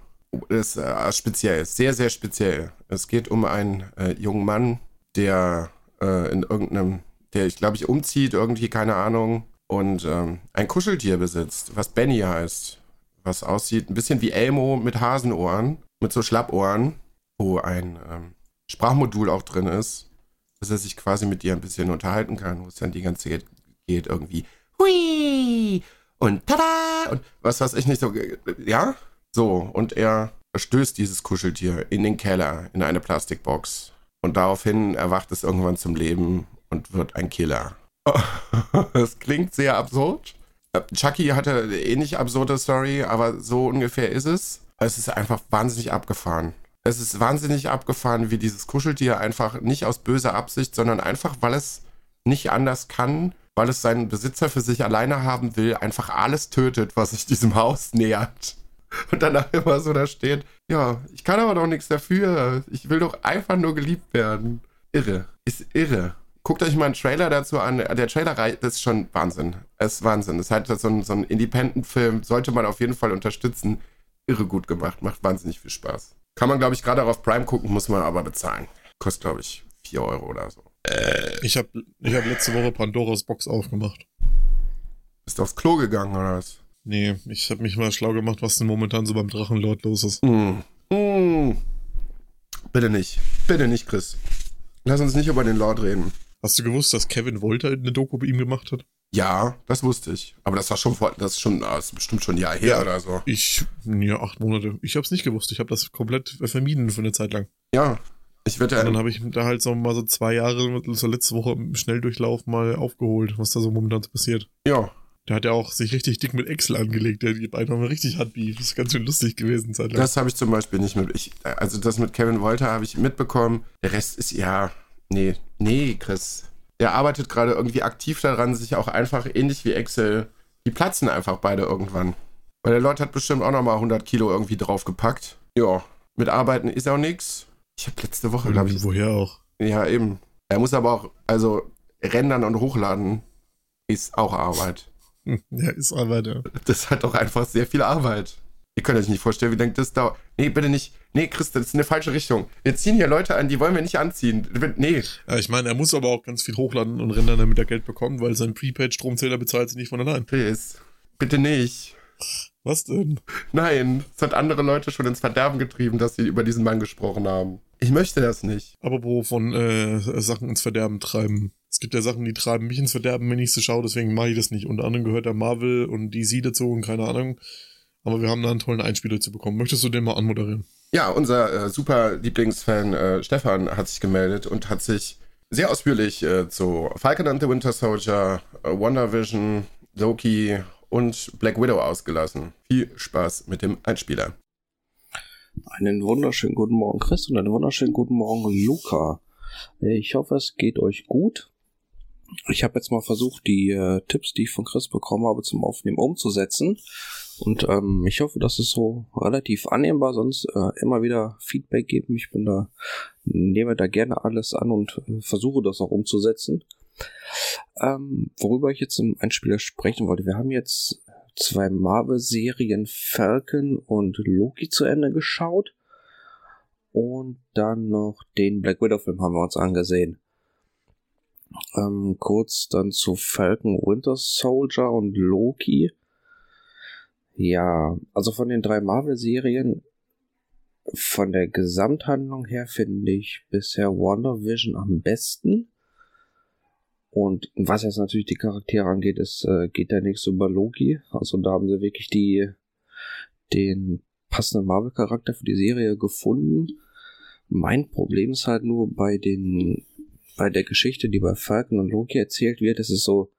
Ist äh, speziell, sehr, sehr speziell. Es geht um einen äh, jungen Mann, der äh, in irgendeinem, der ich glaube ich umzieht, irgendwie, keine Ahnung, und ähm, ein Kuscheltier besitzt, was Benny heißt. Was aussieht ein bisschen wie Elmo mit Hasenohren, mit so Schlappohren, wo ein ähm, Sprachmodul auch drin ist, dass er sich quasi mit ihr ein bisschen unterhalten kann, wo es dann die ganze Zeit geht, irgendwie. Hui! Und tada! Und was weiß ich nicht so. Ja? So, und er stößt dieses Kuscheltier in den Keller, in eine Plastikbox. Und daraufhin erwacht es irgendwann zum Leben und wird ein Killer. Das klingt sehr absurd. Chucky hatte ähnlich absurde Story, aber so ungefähr ist es. Es ist einfach wahnsinnig abgefahren. Es ist wahnsinnig abgefahren, wie dieses Kuscheltier einfach nicht aus böser Absicht, sondern einfach, weil es nicht anders kann, weil es seinen Besitzer für sich alleine haben will, einfach alles tötet, was sich diesem Haus nähert. Und danach immer so da steht, ja, ich kann aber doch nichts dafür. Ich will doch einfach nur geliebt werden. Irre. Ist irre. Guckt euch mal einen Trailer dazu an. Der Trailer das ist schon Wahnsinn. Es ist Wahnsinn. Es ist halt so ein, so ein Independent-Film. Sollte man auf jeden Fall unterstützen. Irre gut gemacht. Macht wahnsinnig viel Spaß. Kann man, glaube ich, gerade auch auf Prime gucken, muss man aber bezahlen. Kostet, glaube ich, 4 Euro oder so. Äh, ich habe ich hab letzte Woche Pandoras Box aufgemacht. Bist du aufs Klo gegangen oder was? Nee, ich habe mich mal schlau gemacht, was denn momentan so beim Drachenlord los ist. Mm. Mm. Bitte nicht. Bitte nicht, Chris. Lass uns nicht über den Lord reden. Hast du gewusst, dass Kevin Wolter eine Doku bei ihm gemacht hat? Ja, das wusste ich. Aber das war schon vor, das ist schon, das ist bestimmt schon ein Jahr her ja, oder so. Ich, ja, acht Monate. Ich habe es nicht gewusst. Ich habe das komplett vermieden für eine Zeit lang. Ja, ich würde. Und dann habe ich da halt so mal so zwei Jahre, so letzte Woche im Schnelldurchlauf mal aufgeholt, was da so momentan passiert. Ja. Der hat ja auch sich richtig dick mit Excel angelegt. Der hat einfach mal richtig Handbeef. Das ist ganz schön lustig gewesen. Zeit lang. Das habe ich zum Beispiel nicht mit. Ich, also das mit Kevin Wolter habe ich mitbekommen. Der Rest ist ja. Nee, nee, Chris. Der arbeitet gerade irgendwie aktiv daran, sich auch einfach ähnlich wie Excel. Die platzen einfach beide irgendwann. Weil der Lord hat bestimmt auch nochmal 100 Kilo irgendwie draufgepackt. Ja, mit Arbeiten ist auch nichts. Ich habe letzte Woche, glaube ich. Woher auch? Ja, eben. Er muss aber auch, also rendern und hochladen ist auch Arbeit. Ja, ist Arbeit, ja. Das hat doch einfach sehr viel Arbeit. Ihr könnt euch nicht vorstellen, wie lange das dauert. Nee, bitte nicht. Nee, Chris, das ist eine falsche Richtung. Wir ziehen hier Leute an, die wollen wir nicht anziehen. Nee. Ja, ich meine, er muss aber auch ganz viel hochladen und rendern, damit er Geld bekommt, weil sein Prepaid-Stromzähler bezahlt sich nicht von allein. Chris, bitte nicht. Was denn? Nein, es hat andere Leute schon ins Verderben getrieben, dass sie über diesen Mann gesprochen haben. Ich möchte das nicht. Aber wo von äh, Sachen ins Verderben treiben. Es gibt ja Sachen, die treiben mich ins Verderben, wenn ich sie schaue, deswegen mache ich das nicht. Unter anderem gehört da Marvel und DC dazu und keine Ahnung. Aber wir haben da einen tollen Einspieler zu bekommen. Möchtest du den mal anmoderieren? Ja, unser äh, super Lieblingsfan äh, Stefan hat sich gemeldet und hat sich sehr ausführlich äh, zu Falcon and the Winter Soldier, äh, Wonder Vision, Loki und Black Widow ausgelassen. Viel Spaß mit dem Einspieler. Einen wunderschönen guten Morgen, Chris, und einen wunderschönen guten Morgen, Luca. Ich hoffe, es geht euch gut. Ich habe jetzt mal versucht, die äh, Tipps, die ich von Chris bekommen habe, zum Aufnehmen umzusetzen. Und ähm, ich hoffe, dass es so relativ annehmbar, sonst äh, immer wieder Feedback geben. Ich bin da, nehme da gerne alles an und äh, versuche das auch umzusetzen. Ähm, worüber ich jetzt im Einspieler sprechen wollte, wir haben jetzt zwei Marvel-Serien Falcon und Loki zu Ende geschaut. Und dann noch den Black Widow-Film haben wir uns angesehen. Ähm, kurz dann zu Falcon Winter Soldier und Loki. Ja, also von den drei Marvel-Serien, von der Gesamthandlung her finde ich bisher WandaVision am besten. Und was jetzt natürlich die Charaktere angeht, ist, äh, geht der nächste über Loki. Also da haben sie wirklich die, den passenden Marvel-Charakter für die Serie gefunden. Mein Problem ist halt nur bei den, bei der Geschichte, die bei Falcon und Loki erzählt wird, es ist so,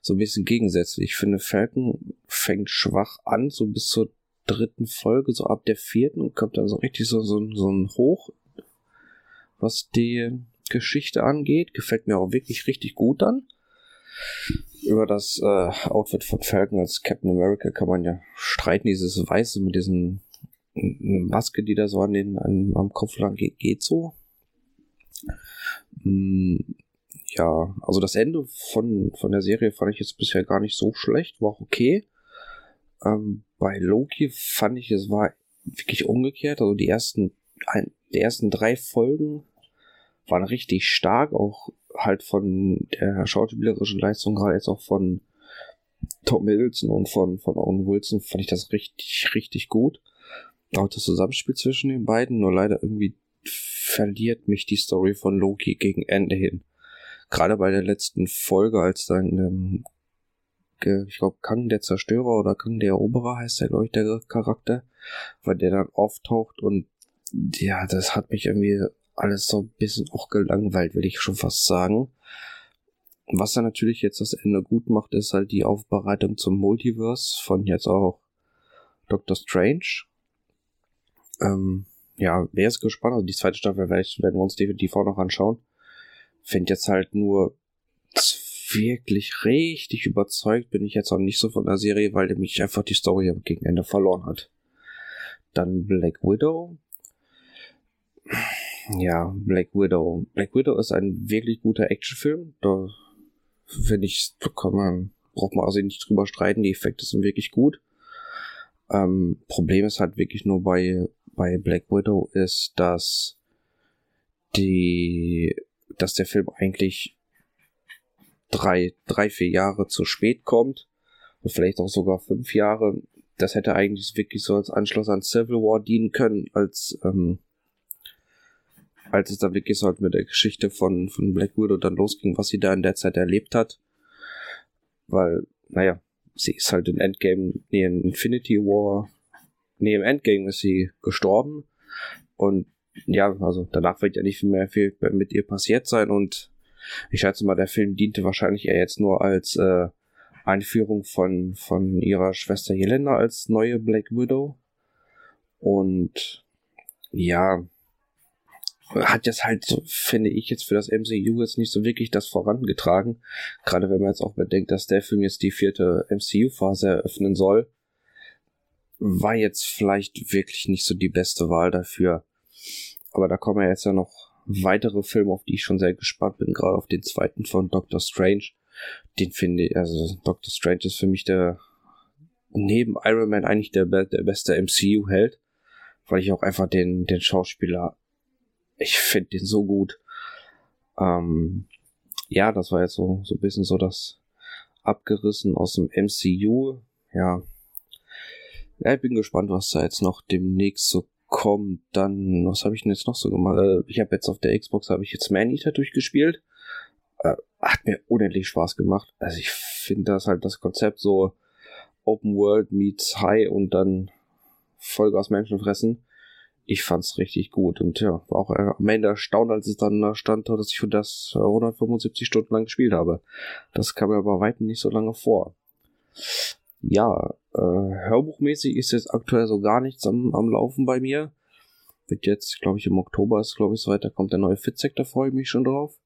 so ein bisschen gegensätzlich. Ich finde, Falcon fängt schwach an, so bis zur dritten Folge, so ab der vierten kommt dann so richtig so, so, so ein Hoch, was die Geschichte angeht. Gefällt mir auch wirklich richtig gut dann. Über das äh, Outfit von Falcon als Captain America kann man ja streiten, dieses Weiße mit diesen Maske, die da so an den, an, am Kopf lang geht, geht so. Mm, ja, also das Ende von, von der Serie fand ich jetzt bisher gar nicht so schlecht, war auch okay. Ähm, bei Loki fand ich, es war wirklich umgekehrt. Also die ersten, ein, die ersten drei Folgen waren richtig stark, auch halt von der schauspielerischen Leistung, gerade jetzt auch von Tom Middleton und von, von Owen Wilson, fand ich das richtig, richtig gut. Auch das Zusammenspiel zwischen den beiden, nur leider irgendwie verliert mich die Story von Loki gegen Ende hin. Gerade bei der letzten Folge, als dann, ähm, ich glaube, Kang der Zerstörer oder Kang der Eroberer heißt der, glaube ich, der Charakter, weil der dann auftaucht und ja, das hat mich irgendwie alles so ein bisschen auch gelangweilt, will ich schon fast sagen. Was dann natürlich jetzt das Ende gut macht, ist halt die Aufbereitung zum Multiverse von jetzt auch Doctor Strange. Ähm, ja, wer ist gespannt? Also die zweite Staffel werden wir uns definitiv auch noch anschauen. Find jetzt halt nur wirklich richtig überzeugt bin ich jetzt auch nicht so von der Serie, weil mich einfach die Story gegen Ende verloren hat. Dann Black Widow ja, Black Widow. Black Widow ist ein wirklich guter Actionfilm. Da finde ich, da kann man, braucht man also nicht drüber streiten. Die Effekte sind wirklich gut. Ähm, Problem ist halt wirklich nur bei, bei Black Widow ist, dass die, dass der Film eigentlich drei, drei, vier Jahre zu spät kommt. Und vielleicht auch sogar fünf Jahre. Das hätte eigentlich wirklich so als Anschluss an Civil War dienen können, als, ähm, als es dann wirklich so halt mit der Geschichte von, von Black Widow dann losging, was sie da in der Zeit erlebt hat. Weil, naja, sie ist halt in Endgame, nee, in Infinity War, nee, im Endgame ist sie gestorben. Und ja, also danach wird ja nicht mehr viel mit ihr passiert sein und ich schätze mal, der Film diente wahrscheinlich eher jetzt nur als äh, Einführung von, von ihrer Schwester Jelena als neue Black Widow. Und ja, hat jetzt halt, finde ich, jetzt für das MCU jetzt nicht so wirklich das vorangetragen. Gerade wenn man jetzt auch bedenkt, dass der Film jetzt die vierte MCU-Phase eröffnen soll, war jetzt vielleicht wirklich nicht so die beste Wahl dafür. Aber da kommen ja jetzt ja noch weitere Filme, auf die ich schon sehr gespannt bin, gerade auf den zweiten von Doctor Strange. Den finde ich, also Doctor Strange ist für mich der neben Iron Man eigentlich der, der beste MCU-Held, weil ich auch einfach den, den Schauspieler ich finde den so gut. Ähm, ja, das war jetzt so, so ein bisschen so das abgerissen aus dem MCU. Ja. Ja, ich bin gespannt, was da jetzt noch demnächst so kommt. Dann, was habe ich denn jetzt noch so gemacht? Äh, ich habe jetzt auf der Xbox habe ich jetzt Man Eater durchgespielt. Äh, hat mir unendlich Spaß gemacht. Also ich finde das halt das Konzept so Open World meets High und dann Vollgas Menschen fressen ich fand's richtig gut und ja, war auch am Ende erstaunt, als es dann stand, dass ich für das 175 Stunden lang gespielt habe. Das kam mir aber weitem nicht so lange vor. Ja, äh, hörbuchmäßig ist jetzt aktuell so gar nichts am, am Laufen bei mir. Wird jetzt, glaube ich, im Oktober ist, glaube ich, so weiter kommt der neue Fitzek, da freue ich mich schon drauf.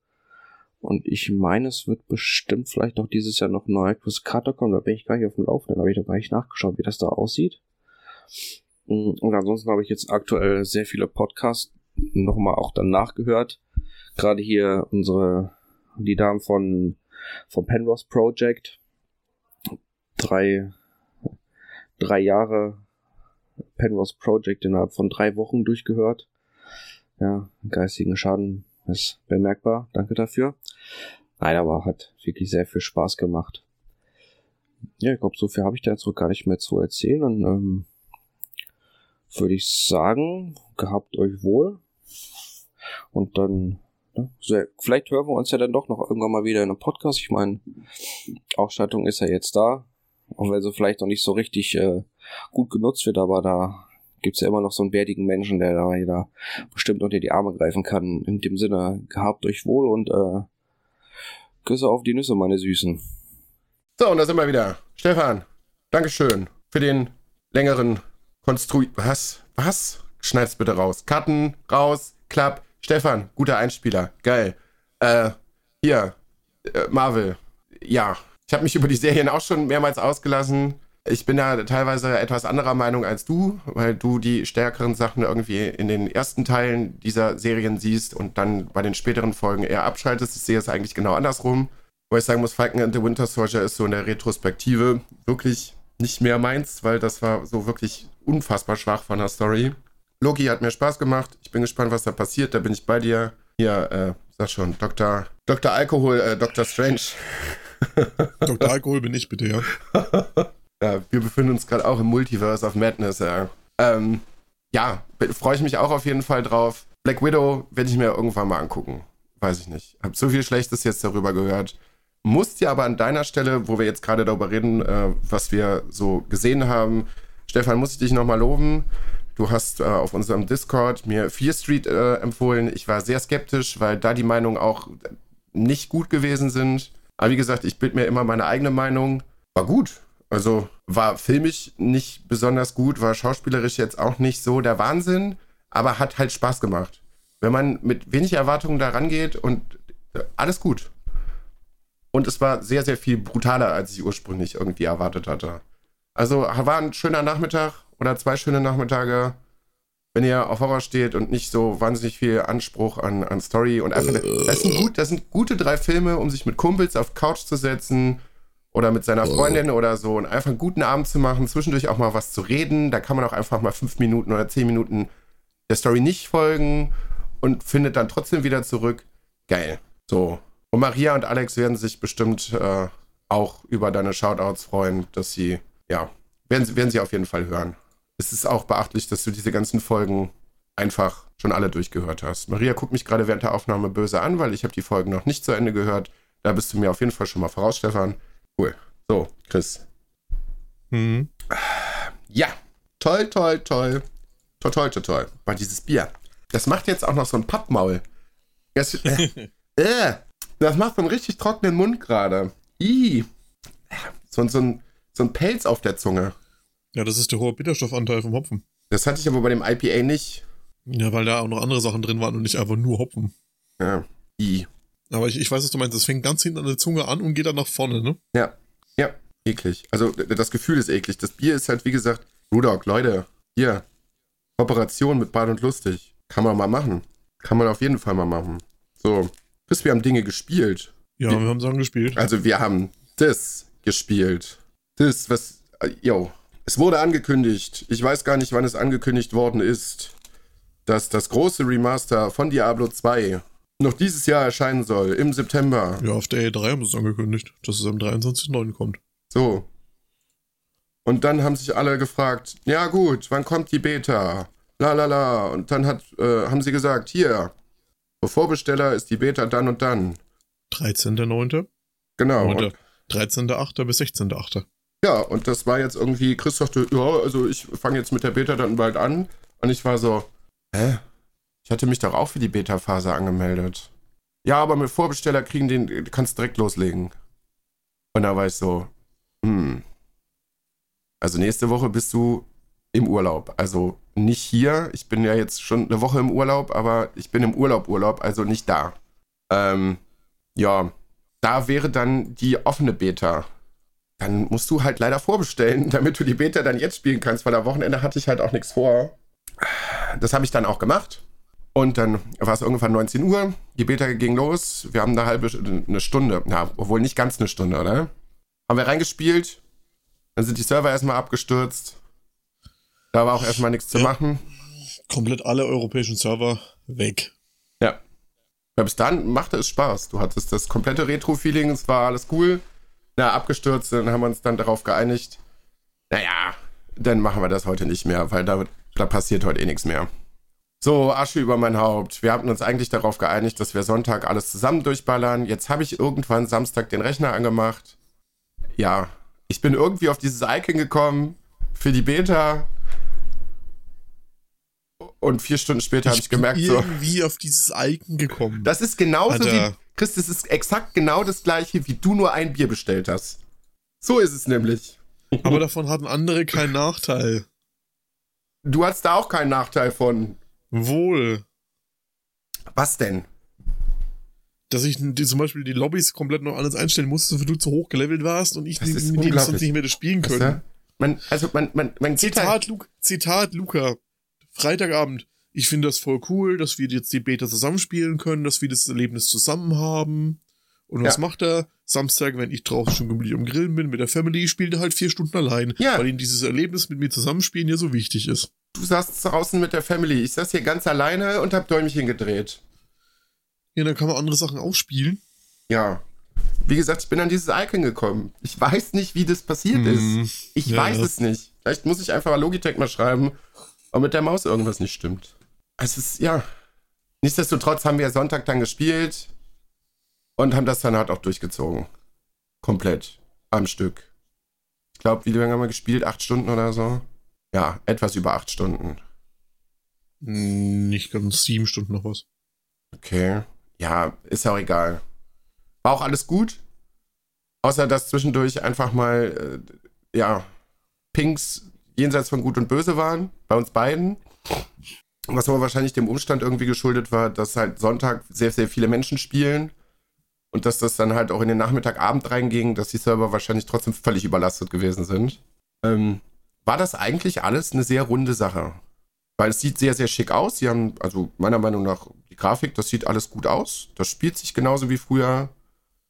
Und ich meine, es wird bestimmt vielleicht auch dieses Jahr noch ein neuer Chris Carter kommen. Da bin ich gar nicht auf dem Laufenden. Da habe ich doch gar nicht nachgeschaut, wie das da aussieht. Mm, und ansonsten habe ich jetzt aktuell sehr viele Podcasts nochmal auch dann nachgehört. Gerade hier unsere, die Damen von, vom Penrose Project. Drei, drei Jahre Penrose Project innerhalb von drei Wochen durchgehört. Ja, geistigen Schaden ist bemerkbar. Danke dafür. Nein, aber hat wirklich sehr viel Spaß gemacht. Ja, ich glaube, so viel habe ich da jetzt auch gar nicht mehr zu erzählen. Und ähm, würde ich sagen, gehabt euch wohl. Und dann, ne, vielleicht hören wir uns ja dann doch noch irgendwann mal wieder in einem Podcast. Ich meine, Ausstattung ist ja jetzt da. Auch wenn sie vielleicht noch nicht so richtig äh, gut genutzt wird, aber da gibt's ja immer noch so einen bärtigen Menschen, der da jeder bestimmt unter die Arme greifen kann. In dem Sinne, gehabt euch wohl und äh, Küsse auf die Nüsse, meine Süßen. So, und da sind wir wieder. Stefan, Dankeschön für den längeren Konstru... Was? Was? Schneid's bitte raus. Karten, raus, klapp. Stefan, guter Einspieler. Geil. Äh, hier, äh, Marvel. Ja, ich habe mich über die Serien auch schon mehrmals ausgelassen. Ich bin da teilweise etwas anderer Meinung als du, weil du die stärkeren Sachen irgendwie in den ersten Teilen dieser Serien siehst und dann bei den späteren Folgen eher abschaltest. Ich sehe es eigentlich genau andersrum. Wo ich sagen muss, Falcon and the Winter Soldier ist so in der Retrospektive wirklich nicht mehr meins, weil das war so wirklich unfassbar schwach von der Story. Loki hat mir Spaß gemacht. Ich bin gespannt, was da passiert. Da bin ich bei dir. Hier, äh, sag schon, Dr. Dr. Alkohol, äh, Dr. Strange. Dr. Alkohol bin ich bitte, ja. ja wir befinden uns gerade auch im Multiverse of Madness, ja. Ähm, ja, freue ich mich auch auf jeden Fall drauf. Black Widow werde ich mir irgendwann mal angucken. Weiß ich nicht. Hab so viel Schlechtes jetzt darüber gehört. Musst dir aber an deiner Stelle, wo wir jetzt gerade darüber reden, äh, was wir so gesehen haben, Stefan, muss ich dich nochmal loben. Du hast äh, auf unserem Discord mir Fear Street äh, empfohlen. Ich war sehr skeptisch, weil da die Meinungen auch nicht gut gewesen sind. Aber wie gesagt, ich bild mir immer meine eigene Meinung. War gut. Also war filmisch nicht besonders gut, war schauspielerisch jetzt auch nicht so der Wahnsinn, aber hat halt Spaß gemacht. Wenn man mit wenig Erwartungen da rangeht und äh, alles gut. Und es war sehr, sehr viel brutaler, als ich ursprünglich irgendwie erwartet hatte. Also war ein schöner Nachmittag oder zwei schöne Nachmittage, wenn ihr auf Horror steht und nicht so wahnsinnig viel Anspruch an, an Story und einfach. Das sind, gut, das sind gute drei Filme, um sich mit Kumpels auf Couch zu setzen oder mit seiner Freundin oder so und einfach einen guten Abend zu machen, zwischendurch auch mal was zu reden. Da kann man auch einfach mal fünf Minuten oder zehn Minuten der Story nicht folgen und findet dann trotzdem wieder zurück. Geil. So. Und Maria und Alex werden sich bestimmt äh, auch über deine Shoutouts freuen, dass sie ja, werden, sie, werden sie auf jeden Fall hören. Es ist auch beachtlich, dass du diese ganzen Folgen einfach schon alle durchgehört hast. Maria guckt mich gerade während der Aufnahme böse an, weil ich habe die Folgen noch nicht zu Ende gehört. Da bist du mir auf jeden Fall schon mal voraus, Stefan. Cool. So, Chris. Mhm. Ja, toll, toll, toll. Toll, toll, toll, toll. War dieses Bier. Das macht jetzt auch noch so ein Pappmaul. Das, äh, äh, das macht so einen richtig trockenen Mund gerade. So, so ein so ein Pelz auf der Zunge. Ja, das ist der hohe Bitterstoffanteil vom Hopfen. Das hatte ich aber bei dem IPA nicht. Ja, weil da auch noch andere Sachen drin waren und nicht einfach nur Hopfen. Ja. I. Aber ich, ich weiß, was du meinst. Das fängt ganz hinten an der Zunge an und geht dann nach vorne, ne? Ja. Ja. Eklig. Also, das Gefühl ist eklig. Das Bier ist halt, wie gesagt, Rudok, Leute, hier. Kooperation mit Bad und Lustig. Kann man mal machen. Kann man auf jeden Fall mal machen. So. Bis wir haben Dinge gespielt. Ja, wir, wir haben Sachen gespielt. Also, wir haben das gespielt. Das, was. Jo. Es wurde angekündigt. Ich weiß gar nicht, wann es angekündigt worden ist, dass das große Remaster von Diablo 2 noch dieses Jahr erscheinen soll, im September. Ja, auf der E3 haben sie es angekündigt, dass es am 23.09. kommt. So. Und dann haben sich alle gefragt, ja gut, wann kommt die Beta? La la la. Und dann hat, äh, haben sie gesagt, hier, Vorbesteller ist die Beta dann und dann. 13.09. Genau. Und, 13.08. bis 16.08. Ja, und das war jetzt irgendwie, Chris sagte, ja, also ich fange jetzt mit der Beta dann bald an. Und ich war so, hä? Ich hatte mich doch auch für die Beta-Phase angemeldet. Ja, aber mit Vorbesteller kriegen den, du kannst direkt loslegen. Und da war ich so, hm. Also nächste Woche bist du im Urlaub. Also nicht hier. Ich bin ja jetzt schon eine Woche im Urlaub, aber ich bin im Urlaub Urlaub, also nicht da. Ähm, ja, da wäre dann die offene Beta. Dann musst du halt leider vorbestellen, damit du die Beta dann jetzt spielen kannst, weil am Wochenende hatte ich halt auch nichts vor. Das habe ich dann auch gemacht. Und dann war es irgendwann 19 Uhr, die Beta ging los, wir haben eine halbe, eine Stunde, na, obwohl nicht ganz eine Stunde, oder? Haben wir reingespielt, dann sind die Server erstmal abgestürzt. Da war auch erstmal nichts zu Ja. machen. Komplett alle europäischen Server weg. Ja. Aber bis dann machte es Spaß. Du hattest das komplette Retro-Feeling, es war alles cool. Na, abgestürzt, dann haben wir uns dann darauf geeinigt. Naja, dann machen wir das heute nicht mehr, weil da, da passiert heute eh nichts mehr. So, Asche über mein Haupt. Wir hatten uns eigentlich darauf geeinigt, dass wir Sonntag alles zusammen durchballern. Jetzt habe ich irgendwann Samstag den Rechner angemacht. Ja, ich bin irgendwie auf dieses Icon gekommen für die Beta. Und vier Stunden später habe ich gemerkt, bin so. irgendwie auf dieses Icon gekommen. Das ist genauso Alter. wie. Chris, das ist exakt genau das gleiche, wie du nur ein Bier bestellt hast. So ist es nämlich. Aber davon hatten andere keinen Nachteil. Du hast da auch keinen Nachteil von. Wohl. Was denn? Dass ich die, zum Beispiel die Lobbys komplett noch anders einstellen musste, weil du zu hoch gelevelt warst und ich dem unglaublich. sonst nicht mehr das spielen können. du? Man, also man, man, man halt. Zitat, Lu Zitat Luca. Freitagabend. Ich finde das voll cool, dass wir jetzt die Beta zusammenspielen können, dass wir das Erlebnis zusammen haben. Und was Ja. macht er? Samstag, wenn ich draußen schon gemütlich am Grillen bin mit der Family, spielt er halt vier Stunden allein, Ja. weil ihm dieses Erlebnis mit mir zusammenspielen ja so wichtig ist. Du saßt draußen mit der Family. Ich saß hier ganz alleine und hab Däumchen gedreht. Ja, dann kann man andere Sachen auch spielen. Ja. Wie gesagt, ich bin an dieses Icon gekommen. Ich weiß nicht, wie das passiert Hm, ist. Ich ja, weiß es nicht. Vielleicht muss ich einfach Logitech mal schreiben, ob mit der Maus irgendwas nicht stimmt. Es ist, ja. Nichtsdestotrotz haben wir Sonntag dann gespielt und haben das dann halt auch durchgezogen. Komplett. Am Stück. Ich glaube, wie lange haben wir gespielt? Acht Stunden oder so? Ja, etwas über acht Stunden. Hm, Nicht ganz sieben Stunden noch was. Okay. Ja, ist ja auch egal. War auch alles gut. Außer dass zwischendurch einfach mal, äh, ja, Pinks jenseits von Gut und Böse waren. Bei uns beiden. Was aber wahrscheinlich dem Umstand irgendwie geschuldet war, dass halt Sonntag sehr, sehr viele Menschen spielen. Und dass das dann halt auch in den Nachmittagabend reinging, dass die Server wahrscheinlich trotzdem völlig überlastet gewesen sind. Ähm, war das eigentlich alles eine sehr runde Sache. Weil es sieht sehr, sehr schick aus. Sie haben, also meiner Meinung nach, die Grafik, das sieht alles gut aus. Das spielt sich genauso wie früher.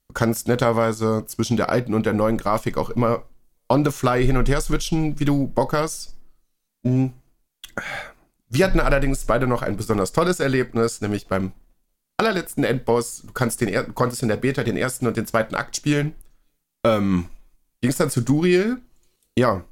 Du kannst netterweise zwischen der alten und der neuen Grafik auch immer on the fly hin und her switchen, wie du Bock hast. Mhm. Wir hatten allerdings beide noch ein besonders tolles Erlebnis, nämlich beim allerletzten Endboss. Du kannst den, konntest in der Beta den ersten und den zweiten Akt spielen. Ähm, Ging es dann zu Duriel? Ja,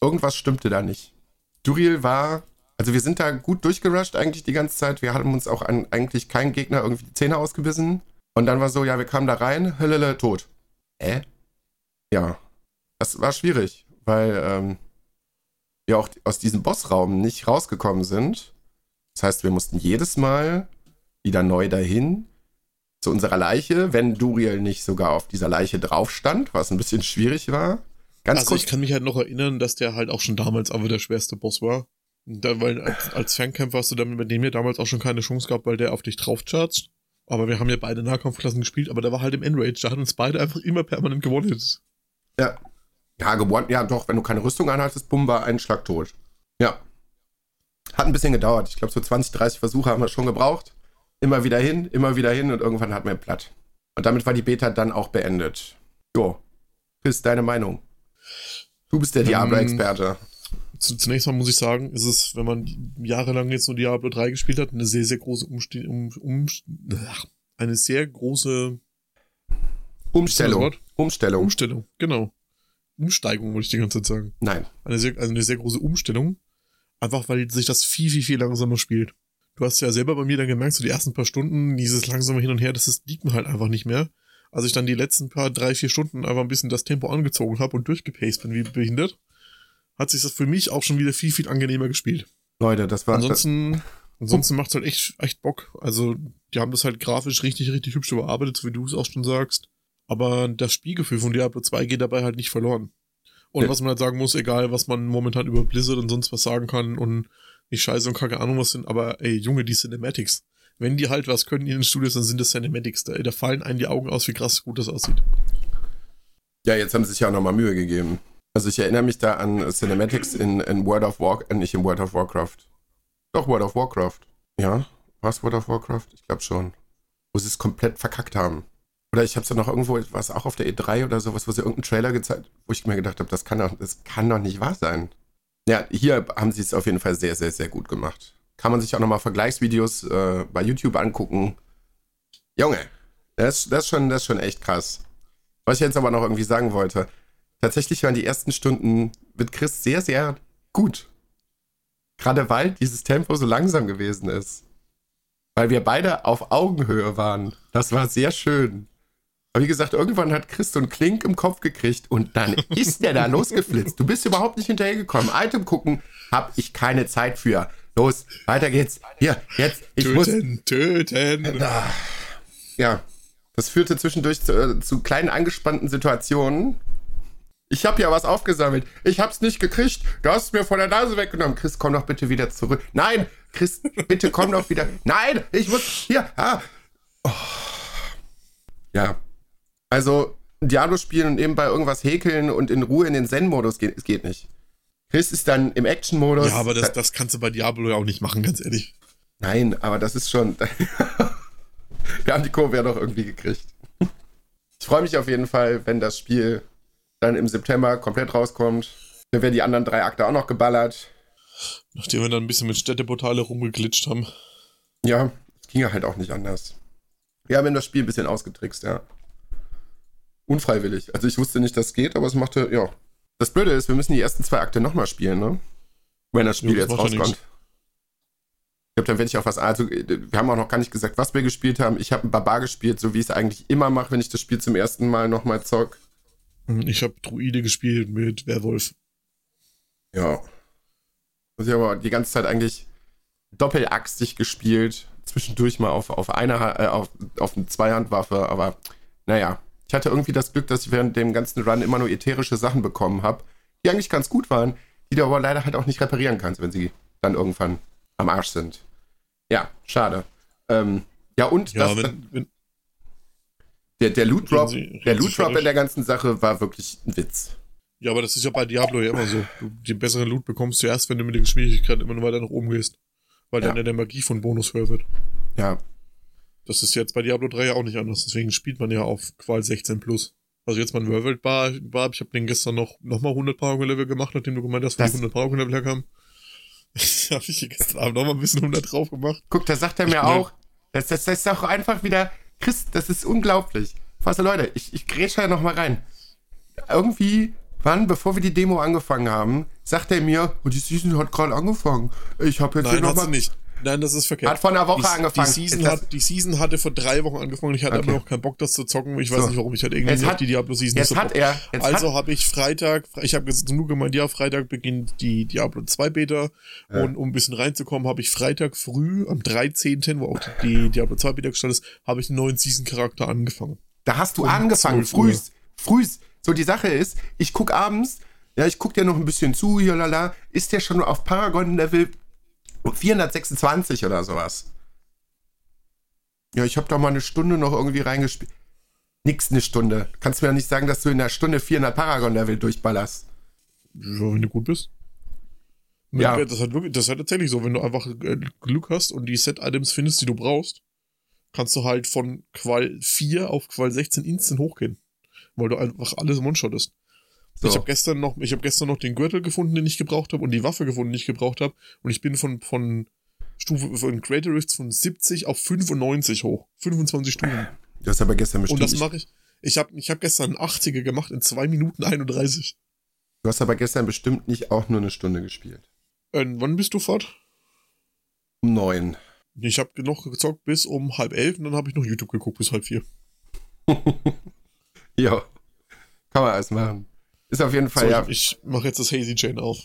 irgendwas stimmte da nicht. Duriel war, also wir sind da gut durchgerusht eigentlich die ganze Zeit. Wir haben uns auch an eigentlich keinen Gegner irgendwie die Zähne ausgebissen. Und dann war so, ja, wir kamen da rein, Höllele, tot. Äh? Ja, das war schwierig, weil ähm, wir auch aus diesem Bossraum nicht rausgekommen sind. Das heißt, wir mussten jedes Mal wieder neu dahin zu unserer Leiche, wenn Duriel nicht sogar auf dieser Leiche drauf stand, was ein bisschen schwierig war. Ganz also kurz, ich kann mich halt noch erinnern, dass der halt auch schon damals aber der schwerste Boss war. Da, weil als, als Fernkämpfer hast du damit mit dem ja damals auch schon keine Chance gehabt, weil der auf dich drauf chargt. Aber wir haben ja beide Nahkampfklassen gespielt, aber der war halt im Enrage. Da hat uns beide einfach immer permanent gewonnen. Ja. Ja, gewonnen. Ja, doch, wenn du keine Rüstung anhattest, bumm, war ein Schlag tot. Ja. Hat ein bisschen gedauert. Ich glaube, so 20, 30 Versuche haben wir schon gebraucht. Immer wieder hin, immer wieder hin und irgendwann hatten wir platt. Und damit war die Beta dann auch beendet. Jo. Chris, deine Meinung? Du bist der Ähm, Diablo-Experte. Zu, zunächst mal muss ich sagen, ist es, wenn man jahrelang jetzt nur Diablo 3 gespielt hat, eine sehr, sehr große Umste um, um, ach, eine sehr große Umstellung. Umstellung. Umstellung, genau. Umsteigung, wollte ich die ganze Zeit sagen. Nein. Eine sehr, also eine sehr große Umstellung. Einfach weil sich das viel, viel, viel langsamer spielt. Du hast ja selber bei mir dann gemerkt, so die ersten paar Stunden, dieses langsame Hin und Her, das ist, liegt mir halt einfach nicht mehr. Als ich dann die letzten paar, drei, vier Stunden einfach ein bisschen das Tempo angezogen habe und durchgepaced bin wie behindert, hat sich das für mich auch schon wieder viel, viel angenehmer gespielt. Leute, das war. Ansonsten, ansonsten macht's halt echt, echt Bock. Also, die haben das halt grafisch richtig, richtig hübsch überarbeitet, so wie du es auch schon sagst. Aber das Spielgefühl von Diablo 2 geht dabei halt nicht verloren. Und Ja. was man halt sagen muss, egal was man momentan über Blizzard und sonst was sagen kann und nicht scheiße und keine Ahnung was sind, aber ey, Junge, die Cinematics. wenn die halt was können in den Studios, dann sind das Cinematics. Da, da fallen einem die Augen aus, wie krass gut das aussieht. Ja, jetzt haben sie sich ja auch nochmal Mühe gegeben. Also ich erinnere mich da an Cinematics in, in World of Warcraft, äh, nicht in World of Warcraft. Doch, World of Warcraft. Ja, war es World of Warcraft? Ich glaube schon. Wo sie es komplett verkackt haben. Oder ich habe es ja noch irgendwo, war es auch auf der E3 oder sowas, wo sie irgendeinen Trailer gezeigt, wo ich mir gedacht habe, das kann doch, das kann doch nicht wahr sein. Ja, hier haben sie es auf jeden Fall sehr, sehr, sehr gut gemacht. Kann man sich auch nochmal Vergleichsvideos äh, bei YouTube angucken. Junge, das, das, ist schon, das ist schon echt krass. Was ich jetzt aber noch irgendwie sagen wollte, tatsächlich waren die ersten Stunden mit Chris sehr, sehr gut. Gerade weil dieses Tempo so langsam gewesen ist. Weil wir beide auf Augenhöhe waren. Das war sehr schön. Aber wie gesagt, irgendwann hat Chris so einen Klink im Kopf gekriegt und dann ist der da losgeflitzt. Du bist überhaupt nicht hinterhergekommen. Item gucken, hab ich keine Zeit für. Los, weiter geht's. Hier, jetzt, ich töten, muss. Töten, Ja, das führte zwischendurch zu, äh, zu kleinen angespannten Situationen. Ich habe ja was aufgesammelt. Ich hab's nicht gekriegt. Du hast es mir von der Nase weggenommen. Chris, komm doch bitte wieder zurück. Nein, Chris, bitte komm doch wieder. Nein, ich muss hier. Ah. Oh. Ja, also Diablo spielen und nebenbei irgendwas häkeln und in Ruhe in den Zen-Modus gehen, es geht nicht. Chris ist dann im Action-Modus. Ja, aber das, das kannst du bei Diablo ja auch nicht machen, ganz ehrlich. Nein, aber das ist schon. Wir haben die Kurve ja doch irgendwie gekriegt. Ich freue mich auf jeden Fall, wenn das Spiel dann im September komplett rauskommt. Dann werden die anderen drei Akte auch noch geballert. Nachdem wir dann ein bisschen mit Städteportale rumgeglitscht haben. Ja, es ging ja halt auch nicht anders. Wir haben das Spiel ein bisschen ausgetrickst, ja. Unfreiwillig. Also ich wusste nicht, dass es geht, aber es machte, ja. Das Blöde ist, wir müssen die ersten zwei Akte nochmal spielen, ne? Wenn das Spiel ja, das jetzt rauskommt. ich glaube, dann werde ich auch was. Also, wir haben auch noch gar nicht gesagt, was wir gespielt haben. Ich habe einen Barbar gespielt, so wie ich es eigentlich immer mache, wenn ich das Spiel zum ersten Mal nochmal zock. Hm, ich habe Druide gespielt mit Werwolf. Ja. Also ich habe die ganze Zeit eigentlich doppelachsig gespielt. Zwischendurch mal auf, auf eine äh, auf, auf eine Zweihandwaffe, aber naja, ich hatte irgendwie das Glück, dass ich während dem ganzen Run immer nur ätherische Sachen bekommen habe, die eigentlich ganz gut waren, die du aber leider halt auch nicht reparieren kannst, wenn sie dann irgendwann am Arsch sind. Ja, schade. Ähm, ja, und ja, das, wenn, wenn, der, der Loot Drop, der Loot Drop in der ganzen Sache war wirklich ein Witz. Ja, aber das ist ja bei Diablo ja immer so. Du, den besseren Loot bekommst du erst, wenn du mit der Geschwindigkeit immer nur weiter nach oben gehst. Weil ja. dann ja der Magie von Bonus höher wird. Ja, das ist jetzt bei Diablo 3 ja auch nicht anders. Deswegen spielt man ja auf Qual 16 Plus. Also jetzt mein Werwelt Bar, Bar ich habe den gestern noch, noch mal 100 Paragon Level gemacht, nachdem du gemeint hast, wo die 100 Paragon Level herkamen. habe ich gestern Abend noch mal ein bisschen 100 drauf gemacht. Guck, da sagt er mir auch, das, das, das ist auch einfach wieder, Chris, das ist unglaublich. Also Leute, ich, ich grätsche ja noch mal rein. Irgendwie, wann, bevor wir die Demo angefangen haben, sagt er mir, oh, die Season hat gerade angefangen. Ich habe jetzt Nein, hier noch mal... nicht. Nein, das ist verkehrt. Hat vor einer Woche die, angefangen. Die Season, hat, die Season hatte vor drei Wochen angefangen. Ich hatte okay. aber noch keinen Bock, das zu zocken. Ich weiß so. nicht warum. Ich hatte irgendwie jetzt hat, die Diablo Season jetzt so hat er, jetzt Also habe ich Freitag, ich habe nur gemeint, ja, Freitag beginnt die Diablo 2 Beta. Ja. Und um ein bisschen reinzukommen, habe ich Freitag früh, am 13., wo auch die Diablo 2 Beta gestartet ist, habe ich einen neuen Season-Charakter angefangen. Da hast du um angefangen, frühst, frühst. So, die Sache ist, ich guck abends, ja, ich guck dir noch ein bisschen zu, hier, lala, ist der schon auf Paragon-Level 426 oder sowas. Ja, ich habe da mal eine Stunde noch irgendwie reingespielt. Nix eine Stunde. Kannst du mir ja nicht sagen, dass du in einer Stunde 400 Paragon-Level durchballerst. Ja, wenn du gut bist. Ja. Das hat wirklich, das ist halt tatsächlich so, wenn du einfach äh, Glück hast und die Set-Items findest, die du brauchst, kannst du halt von Qual 4 auf Qual 16 instant hochgehen. Weil du einfach alles one-shottest. So. Ich habe gestern noch, ich habe gestern noch den Gürtel gefunden, den ich gebraucht habe, und die Waffe gefunden, die ich gebraucht habe. Und ich bin von, von Stufe, von Greater Rifts von 70 auf 95 hoch. 25 Stufen. Du hast aber gestern bestimmt. Und das mache ich. Ich habe ich hab gestern einen 80er gemacht in 2 Minuten 31. Du hast aber gestern bestimmt nicht auch nur eine Stunde gespielt. Äh, wann bist du fort? Um neun. Ich habe noch gezockt bis um halb elf und dann habe ich noch YouTube geguckt bis halb vier. ja. Kann man alles machen. Ist auf jeden Fall, so, ja. Ich, mache jetzt das Hazy Chain auf.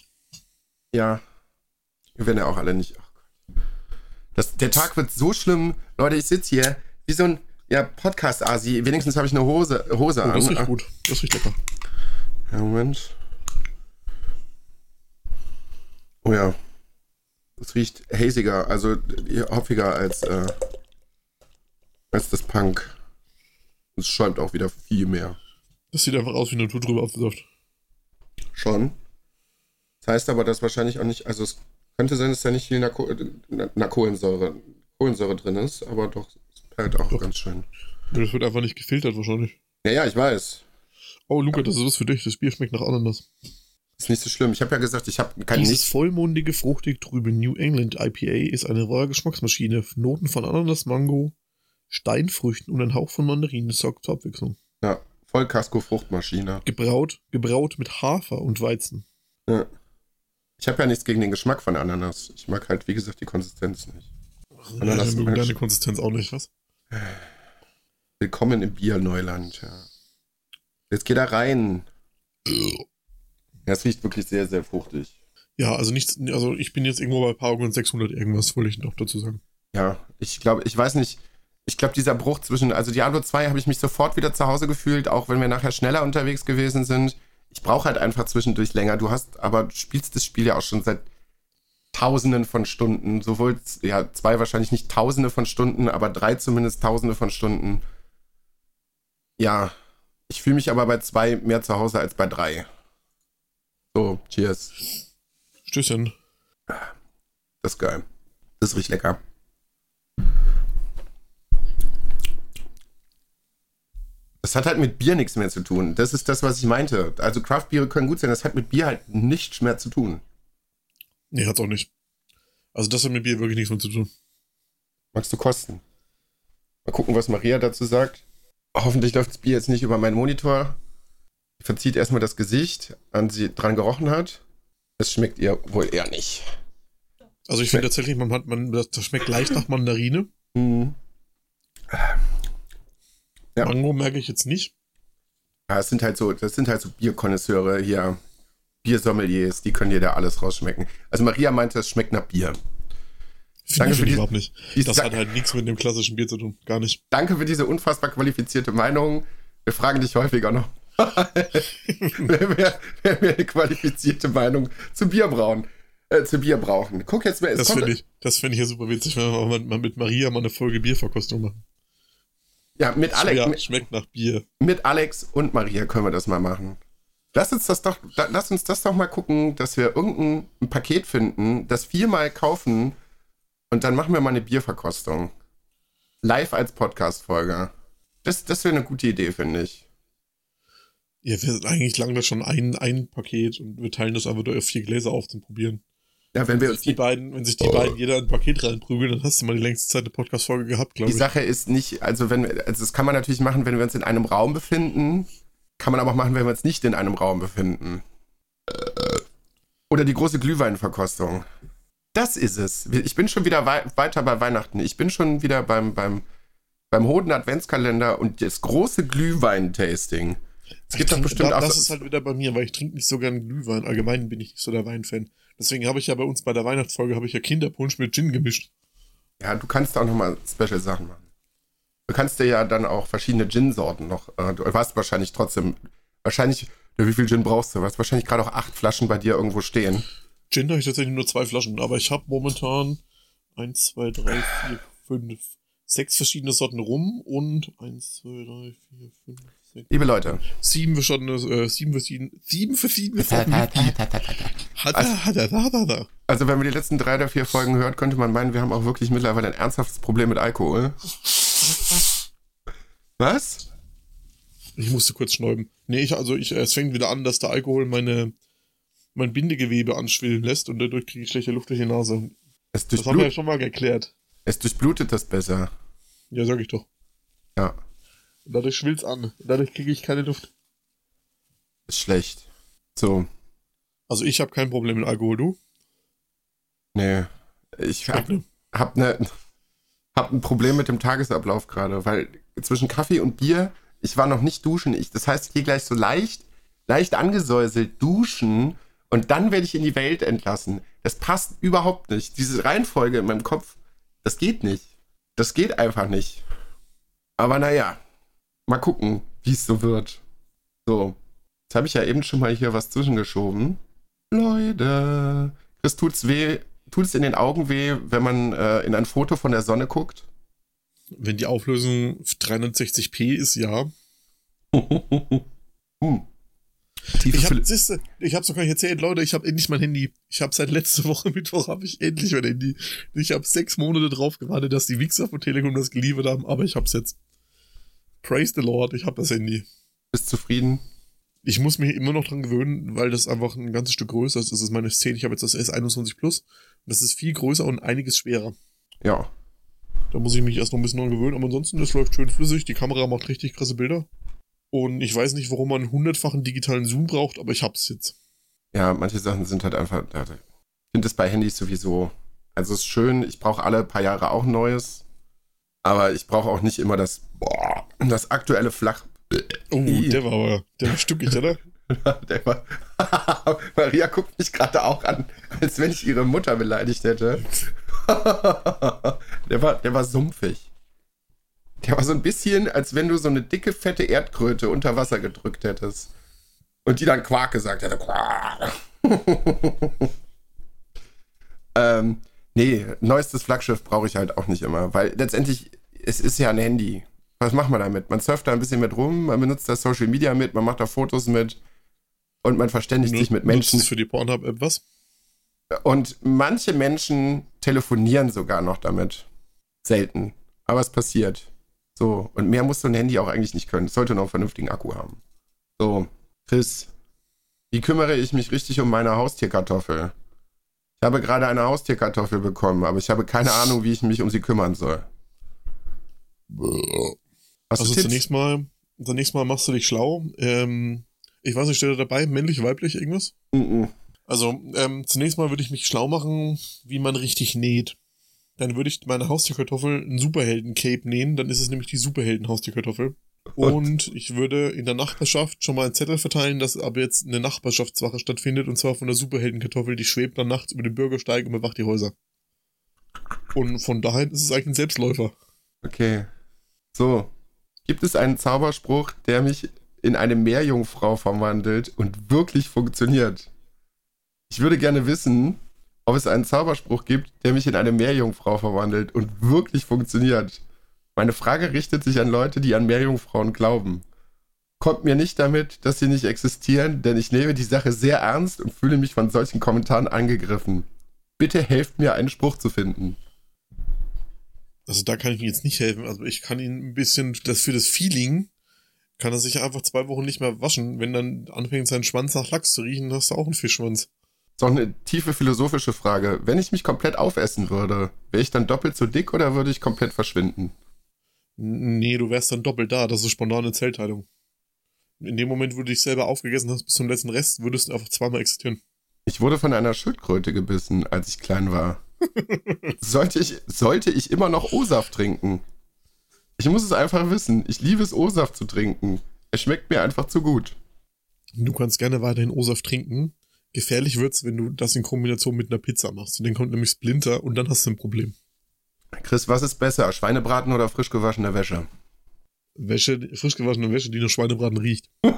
Ja. Wir werden ja auch alle nicht. Das, der Tag wird so schlimm. Leute, ich sitze hier wie so ein ja, Podcast-Asi. Wenigstens habe ich eine Hose, Hose oh, an. Das riecht gut. Das riecht lecker. Ja, Moment. Oh ja. Das riecht haziger, also hopfiger als äh, als das Punk. Es schäumt auch wieder viel mehr. Das sieht einfach aus wie Natur drüber Apfelsaft. Schon. Das heißt aber, dass wahrscheinlich auch nicht, also es könnte sein, dass da nicht viel Narko Na Kohlensäure, Kohlensäure drin ist, aber doch, es perlt auch Doch. ganz schön. Das wird einfach nicht gefiltert wahrscheinlich. Ja, ja, ich weiß. Oh, Luca, das ist was für dich. Das Bier schmeckt nach Ananas. Ist nicht so schlimm. Ich habe ja gesagt, ich habe kein Dieses nicht. vollmundige, fruchtig trübe New England IPA ist eine wahre Geschmacksmaschine. Noten von Ananas, Mango, Steinfrüchten und ein Hauch von Mandarinen sorgt zur Abwechslung. Vollkasko-Fruchtmaschine. Gebraut, gebraut mit Hafer und Weizen. Ja. Ich habe ja nichts gegen den Geschmack von Ananas. Ich mag halt, wie gesagt, die Konsistenz nicht. Ananas ja, deine Konsistenz auch nicht, was? Willkommen im Bierneuland, ja. Jetzt geht er rein. Ja, es riecht wirklich sehr, sehr fruchtig. Ja, also nichts, also ich bin jetzt irgendwo bei Paragon 600 irgendwas, wollte ich noch dazu sagen. Ja, ich glaube, ich weiß nicht. Ich glaube, dieser Bruch zwischen, also Diablo 2 habe ich mich sofort wieder zu Hause gefühlt, auch wenn wir nachher schneller unterwegs gewesen sind. Ich brauche halt einfach zwischendurch länger. Du hast, aber du spielst das Spiel ja auch schon seit Tausenden von Stunden. Sowohl, ja, zwei wahrscheinlich nicht Tausende von Stunden, aber drei zumindest Tausende von Stunden. Ja, ich fühle mich aber bei zwei mehr zu Hause als bei drei. So, cheers. Stößchen. Das ist geil. Das riecht lecker. Das hat halt mit Bier nichts mehr zu tun. Das ist das, was ich meinte. Also Craftbiere können gut sein, das hat mit Bier halt nichts mehr zu tun. Nee, hat's auch nicht. Also das hat mit Bier wirklich nichts mehr zu tun. Magst du kosten? Mal gucken, was Maria dazu sagt. Hoffentlich läuft das Bier jetzt nicht über meinen Monitor. Sie verzieht erstmal das Gesicht, an sie dran gerochen hat. Es schmeckt ihr wohl eher nicht. Also ich finde tatsächlich, man hat, man, das das schmeckt leicht nach Mandarine. Hm. Ja. Mango merke ich jetzt nicht. Ja, es sind halt so, das sind halt so Bierkonnoisseure hier, Biersommeliers, die können dir da alles rausschmecken. Also Maria meinte, es schmeckt nach Bier. Finde Danke ich für die- überhaupt nicht. die- Das hat halt nichts mit dem klassischen Bier zu tun. Gar nicht. Danke für diese unfassbar qualifizierte Meinung. Wir fragen dich häufiger noch. wenn, wir, wenn wir eine qualifizierte Meinung zu Bier brauen, äh, zu Bier brauchen. Guck jetzt mal, es Das kommt, finde ich, das finde ich ja super witzig, wenn wir mal, mal mit Maria mal eine Folge Bierverkostung machen. Ja, mit Alex, ja, schmeckt nach Bier. mit Alex und Maria können wir das mal machen. Lass uns das doch, lass uns das doch mal gucken, dass wir irgendein ein Paket finden, das viermal kaufen und dann machen wir mal eine Bierverkostung. Live als Podcast-Folge. Das, das wäre eine gute Idee, finde ich. Ja, wir sind eigentlich lang das schon ein, ein Paket und wir teilen das einfach durch vier Gläser auf zum Probieren. Ja, wenn wir Wenn die beiden, wenn sich die beiden jeder ein Paket reinprügeln, dann hast du mal die längste Zeit eine Podcast-Folge gehabt, glaube Die ich. Sache ist nicht, also wenn wir, also das kann man natürlich machen, wenn wir uns in einem Raum befinden, kann man aber auch machen, wenn wir uns nicht in einem Raum befinden. Oder die große Glühweinverkostung. Das ist es. Ich bin schon wieder wei weiter bei Weihnachten. Ich bin schon wieder beim, beim, beim Hoden Adventskalender und das große Glühwein-Tasting. Es gibt doch bestimmt da, auch. Das ist halt wieder bei mir, weil ich trinke nicht so gern Glühwein. Allgemein bin ich nicht so der Weinfan. Deswegen habe ich ja bei uns bei der Weihnachtsfolge habe ich ja Kinderpunsch mit Gin gemischt. Ja, du kannst auch nochmal Special Sachen machen. Du kannst dir ja dann auch verschiedene Gin-Sorten noch. Äh, du hast wahrscheinlich trotzdem. Wahrscheinlich. Wie viel Gin brauchst du? Du hast wahrscheinlich gerade auch acht Flaschen bei dir irgendwo stehen. Gin habe ich tatsächlich nur zwei Flaschen, aber ich habe momentan eins, zwei, drei, vier, fünf, sechs verschiedene Sorten rum und eins, zwei, drei, vier, fünf, Liebe Leute. sieben verschiedene, äh, sieben verschiedene, sieben hat er, da, da, da. Also, wenn man die letzten drei oder vier Folgen hört, könnte man meinen, wir haben auch wirklich mittlerweile ein ernsthaftes Problem mit Alkohol. Was? Ich musste kurz schnäuben. Nee, ich, also ich, es fängt wieder an, dass der Alkohol meine, mein Bindegewebe anschwillen lässt und dadurch kriege ich schlechte Luft durch die Nase. Es, Das haben wir ja schon mal geklärt. es durchblutet das besser. Ja, sag ich doch. Ja, Und dadurch schwillt's an. Und dadurch kriege ich keine Luft. ist schlecht. So, Also ich habe kein Problem mit Alkohol, du? nee. Ich hab, hab, ne, hab ein Problem mit dem Tagesablauf gerade, weil zwischen Kaffee und Bier, ich war noch nicht duschen. Ich, das heißt, ich gehe gleich so leicht, leicht angesäuselt duschen und dann werde ich in die Welt entlassen. Das passt überhaupt nicht. Diese Reihenfolge in meinem Kopf, das geht nicht. Das geht einfach nicht. Aber naja, mal gucken, wie es so wird. So, jetzt habe ich ja eben schon mal hier was zwischengeschoben. Leute, Chris, tut's weh, tut's in den Augen weh, wenn man äh, in ein Foto von der Sonne guckt? Wenn die Auflösung 360p ist, ja. hm. Ich habe ich hab's noch gar nicht erzählt, Leute, ich habe endlich mein Handy. Ich habe seit letzter Woche Mittwoch habe ich endlich mein Handy. Ich habe sechs Monate drauf gewartet, dass die Wichser von Telekom das geliefert haben, aber ich hab's jetzt. Praise the Lord, ich habe das Handy. Bist zufrieden? Ich muss mich immer noch dran gewöhnen, weil das einfach ein ganzes Stück größer ist. Das ist meine 10, ich habe jetzt das S21 Plus. Das ist viel größer und einiges schwerer. Ja. Da muss ich mich erst noch ein bisschen dran gewöhnen, aber ansonsten, das läuft schön flüssig. Die Kamera macht richtig krasse Bilder. Und ich weiß nicht, warum man hundertfachen digitalen Zoom braucht, aber ich hab's jetzt. Ja, manche Sachen sind halt einfach. Ich finde es bei Handys sowieso. Also es ist schön, ich brauche alle paar Jahre auch Neues. Aber ich brauche auch nicht immer das, boah, das aktuelle Flach. Oh, der war aber, der war stückig, oder? der war, Maria guckt mich gerade auch an, als wenn ich ihre Mutter beleidigt hätte. der, war, der war sumpfig. Der war so ein bisschen, als wenn du so eine dicke, fette Erdkröte unter Wasser gedrückt hättest. Und die dann Quark gesagt hätte. Quark. ähm, nee, neuestes Flaggschiff brauche ich halt auch nicht immer, weil letztendlich, es ist ja ein Handy. Was macht man damit? Man surft da ein bisschen mit rum, man benutzt das Social Media mit, man macht da Fotos mit und man verständigt sich mit Menschen. Nutzt für die Pornhub-App was? Und manche Menschen telefonieren sogar noch damit. Selten. Aber es passiert. So, und mehr muss so ein Handy auch eigentlich nicht können. Es sollte noch einen vernünftigen Akku haben. So, Chris, wie kümmere ich mich richtig um meine Haustierkartoffel? Ich habe gerade eine Haustierkartoffel bekommen, aber ich habe keine Ahnung, wie ich mich um sie kümmern soll. Hast also zunächst mal, zunächst mal machst du dich schlau. Ähm, ich weiß nicht, steht da dabei, männlich, weiblich, irgendwas? Mm, -mm. Also, ähm, zunächst mal würde ich mich schlau machen, wie man richtig näht. Dann würde ich meine Haustierkartoffel einen Superhelden-Cape nähen, dann ist es nämlich die Superhelden-Haustierkartoffel. Und ich würde in der Nachbarschaft schon mal einen Zettel verteilen, dass aber jetzt eine Nachbarschaftswache stattfindet, und zwar von der Superheldenkartoffel, die schwebt dann nachts über den Bürgersteig und bewacht die Häuser. Und von daher ist es eigentlich ein Selbstläufer. Okay. So. Gibt es einen Zauberspruch, der mich in eine Meerjungfrau verwandelt und wirklich funktioniert? Ich würde gerne wissen, ob es einen Zauberspruch gibt, der mich in eine Meerjungfrau verwandelt und wirklich funktioniert. Meine Frage richtet sich an Leute, die an Meerjungfrauen glauben. Kommt mir nicht damit, dass sie nicht existieren, denn ich nehme die Sache sehr ernst und fühle mich von solchen Kommentaren angegriffen. Bitte helft mir, einen Spruch zu finden. Also da kann ich Ihnen jetzt nicht helfen. Also ich kann Ihnen ein bisschen, das für das Feeling, kann er sich einfach zwei Wochen nicht mehr waschen. Wenn dann anfängt, sein Schwanz nach Lachs zu riechen, hast du auch einen Fischschwanz. So eine tiefe philosophische Frage. Wenn ich mich komplett aufessen würde, wäre ich dann doppelt so dick oder würde ich komplett verschwinden? Nee, du wärst dann doppelt da. Das ist spontane Zellteilung. In dem Moment, wo du dich selber aufgegessen hast bis zum letzten Rest, würdest du einfach zweimal existieren. Ich wurde von einer Schildkröte gebissen, als ich klein war. Sollte, ich, sollte ich immer noch O-Saft trinken? Ich muss es einfach wissen. Ich liebe es, O-Saft zu trinken. Er schmeckt mir einfach zu gut. Du kannst gerne weiterhin O-Saft trinken. Gefährlich wird's, wenn du das in Kombination mit einer Pizza machst. Dann kommt nämlich Splinter und dann hast du ein Problem. Chris, was ist besser? Schweinebraten oder frisch gewaschene Wäsche? Wäsche, frisch gewaschene Wäsche, die nach Schweinebraten riecht. oh,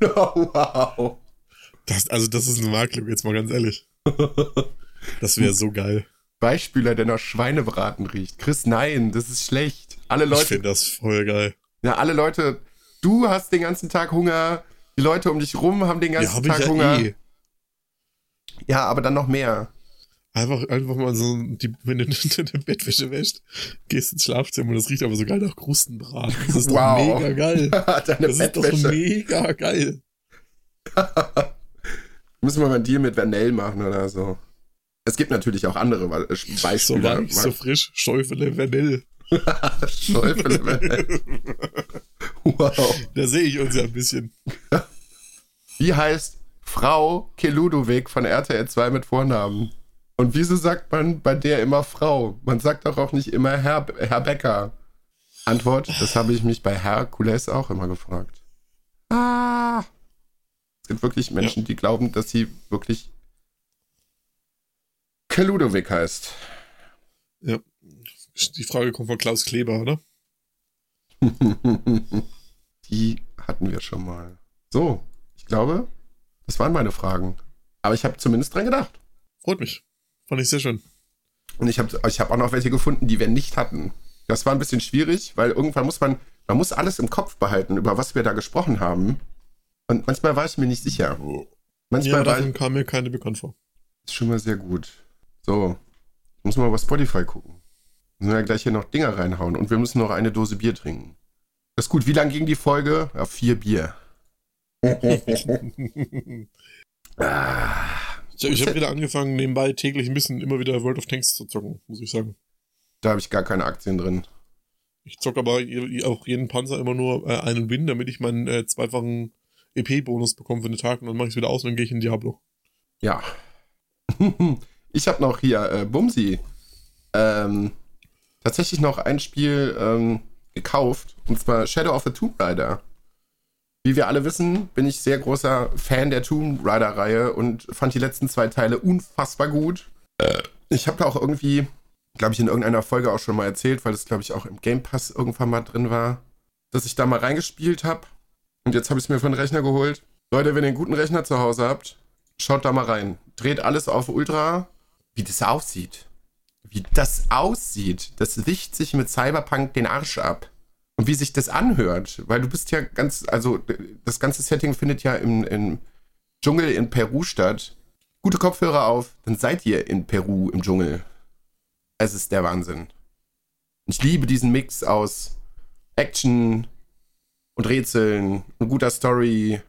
wow. Das, also, das ist eine Marktlücke, jetzt mal ganz ehrlich. Das wäre so geil. Beispieler, der nach Schweinebraten riecht. Chris, nein, das ist schlecht. Alle Leute. Ich finde das voll geil. Ja, alle Leute, du hast den ganzen Tag Hunger, die Leute um dich rum haben den ganzen ja, Tag ja Hunger. Eh. Ja, aber dann noch mehr. Einfach, einfach mal so, die, wenn du deine Bettwäsche wäscht, gehst ins Schlafzimmer und das riecht aber so geil nach Krustenbraten. Das ist wow. doch mega geil. Deine das Bettwäsche. ist doch mega geil. Müssen wir mal einen Deal mit Vanell machen oder so. Es gibt natürlich auch andere Beispiele. So weich, so frisch, Schäufele Vanell. Schäufele Vanell. wow. Da sehe ich uns ja ein bisschen. Wie heißt Frau Keludovic von RTL 2 mit Vornamen? Und wieso sagt man bei der immer Frau? Man sagt doch auch nicht immer Herr, Herr Becker. Antwort, das habe ich mich bei Herkules auch immer gefragt. Ah. Es gibt wirklich Menschen, ja. die glauben, dass sie wirklich Keludovic heißt. Ja. Die Frage kommt von Klaus Kleber, oder? die hatten wir schon mal. So, ich glaube, das waren meine Fragen. Aber ich habe zumindest dran gedacht. Freut mich. Fand ich sehr schön. Und ich habe ich hab auch noch welche gefunden, die wir nicht hatten. Das war ein bisschen schwierig, weil irgendwann muss man, man muss alles im Kopf behalten, über was wir da gesprochen haben. Und manchmal war ich mir nicht sicher. Manchmal ja, davon ich, kam mir keine bekannt vor. ist schon mal sehr gut. So, muss mal bei Spotify gucken. Müssen wir ja gleich hier noch Dinger reinhauen und wir müssen noch eine Dose Bier trinken. Das ist gut. Wie lang ging die Folge? Ja, vier Bier. ah, Ich, ich habe wieder angefangen, nebenbei täglich ein bisschen immer wieder World of Tanks zu zocken, muss ich sagen. da habe ich gar keine Aktien drin. Ich zocke aber auch jeden Panzer immer nur äh, einen Win, damit ich meinen äh, zweifachen EP-Bonus bekomme für den Tag und dann mache ich es wieder aus und dann gehe ich in Diablo. Ja. ich habe noch hier äh, Bumsi. Ähm, tatsächlich noch ein Spiel ähm, gekauft. Und zwar Shadow of the Tomb Raider. Wie wir alle wissen, bin ich sehr großer Fan der Tomb Raider-Reihe und fand die letzten zwei Teile unfassbar gut. Äh, ich habe da auch irgendwie, glaube ich, in irgendeiner Folge auch schon mal erzählt, weil das, glaube ich, auch im Game Pass irgendwann mal drin war, dass ich da mal reingespielt habe. Und jetzt habe ich es mir für den Rechner geholt. Leute, wenn ihr einen guten Rechner zu Hause habt, schaut da mal rein. Dreht alles auf Ultra. Wie das aussieht. Wie das aussieht. Das wicht sich mit Cyberpunk den Arsch ab. Und wie sich das anhört. Weil du bist ja ganz, also das ganze Setting findet ja im, im Dschungel in Peru statt. Gute Kopfhörer auf, dann seid ihr in Peru im Dschungel. Es ist der Wahnsinn. Ich liebe diesen Mix aus Action und Rätseln und guter Story,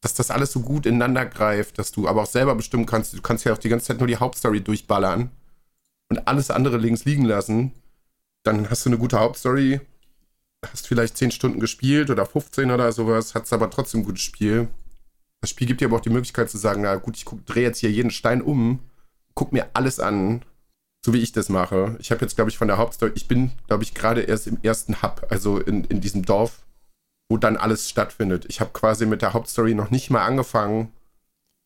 dass das alles so gut ineinander greift, dass du aber auch selber bestimmen kannst. Du kannst ja auch die ganze Zeit nur die Hauptstory durchballern und alles andere links liegen lassen. Dann hast du eine gute Hauptstory, hast vielleicht 10 Stunden gespielt oder 15 oder sowas, hast aber trotzdem ein gutes Spiel. Das Spiel gibt dir aber auch die Möglichkeit zu sagen, na gut, ich drehe jetzt hier jeden Stein um, guck mir alles an, so wie ich das mache. Ich habe jetzt, glaube ich, von der Hauptstory, ich bin, glaube ich, gerade erst im ersten Hub, also in, in diesem Dorf, wo dann alles stattfindet. Ich habe quasi mit der Hauptstory noch nicht mal angefangen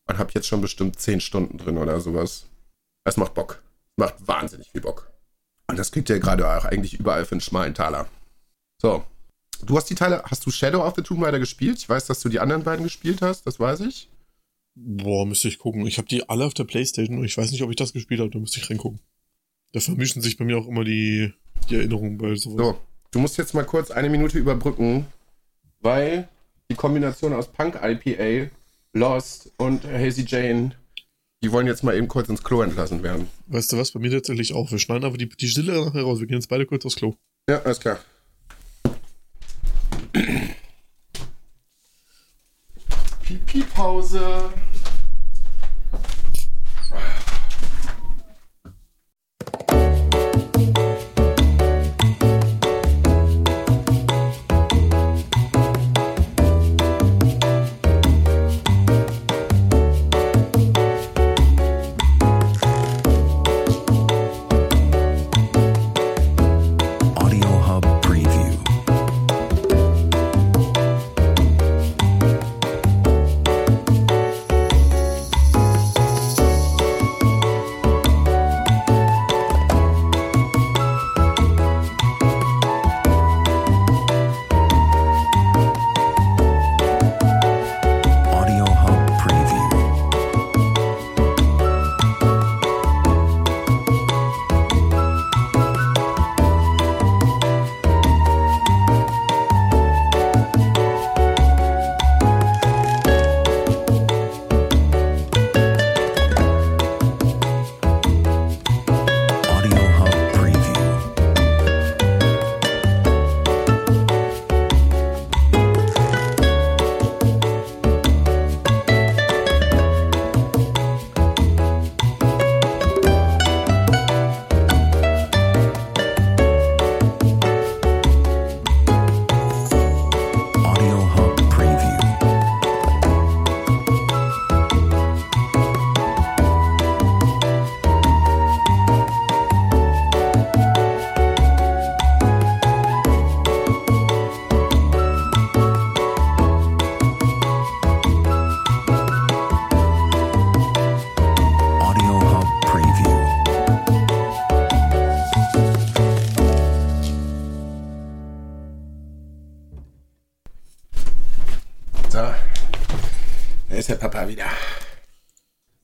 und habe jetzt schon bestimmt 10 Stunden drin oder sowas. Es macht Bock. Macht wahnsinnig viel Bock. Und das kriegt ihr gerade auch eigentlich überall für einen schmalen Taler. So. Du hast die Teile, hast du Shadow of the Tomb Raider gespielt? Ich weiß, dass du die anderen beiden gespielt hast, das weiß ich. Boah, müsste ich gucken. Ich habe die alle auf der Playstation und ich weiß nicht, ob ich das gespielt habe, da müsste ich reingucken. Da vermischen sich bei mir auch immer die, die Erinnerungen bei sowas. So, du musst jetzt mal kurz eine Minute überbrücken, weil die Kombination aus Punk IPA, Lost und Hazy Jane, die wollen jetzt mal eben kurz ins Klo entlassen werden. Weißt du was, bei mir tatsächlich auch. Wir schneiden aber die, die Stille nachher raus. Wir gehen jetzt beide kurz aufs Klo. Ja, alles klar. Pipi-Pause.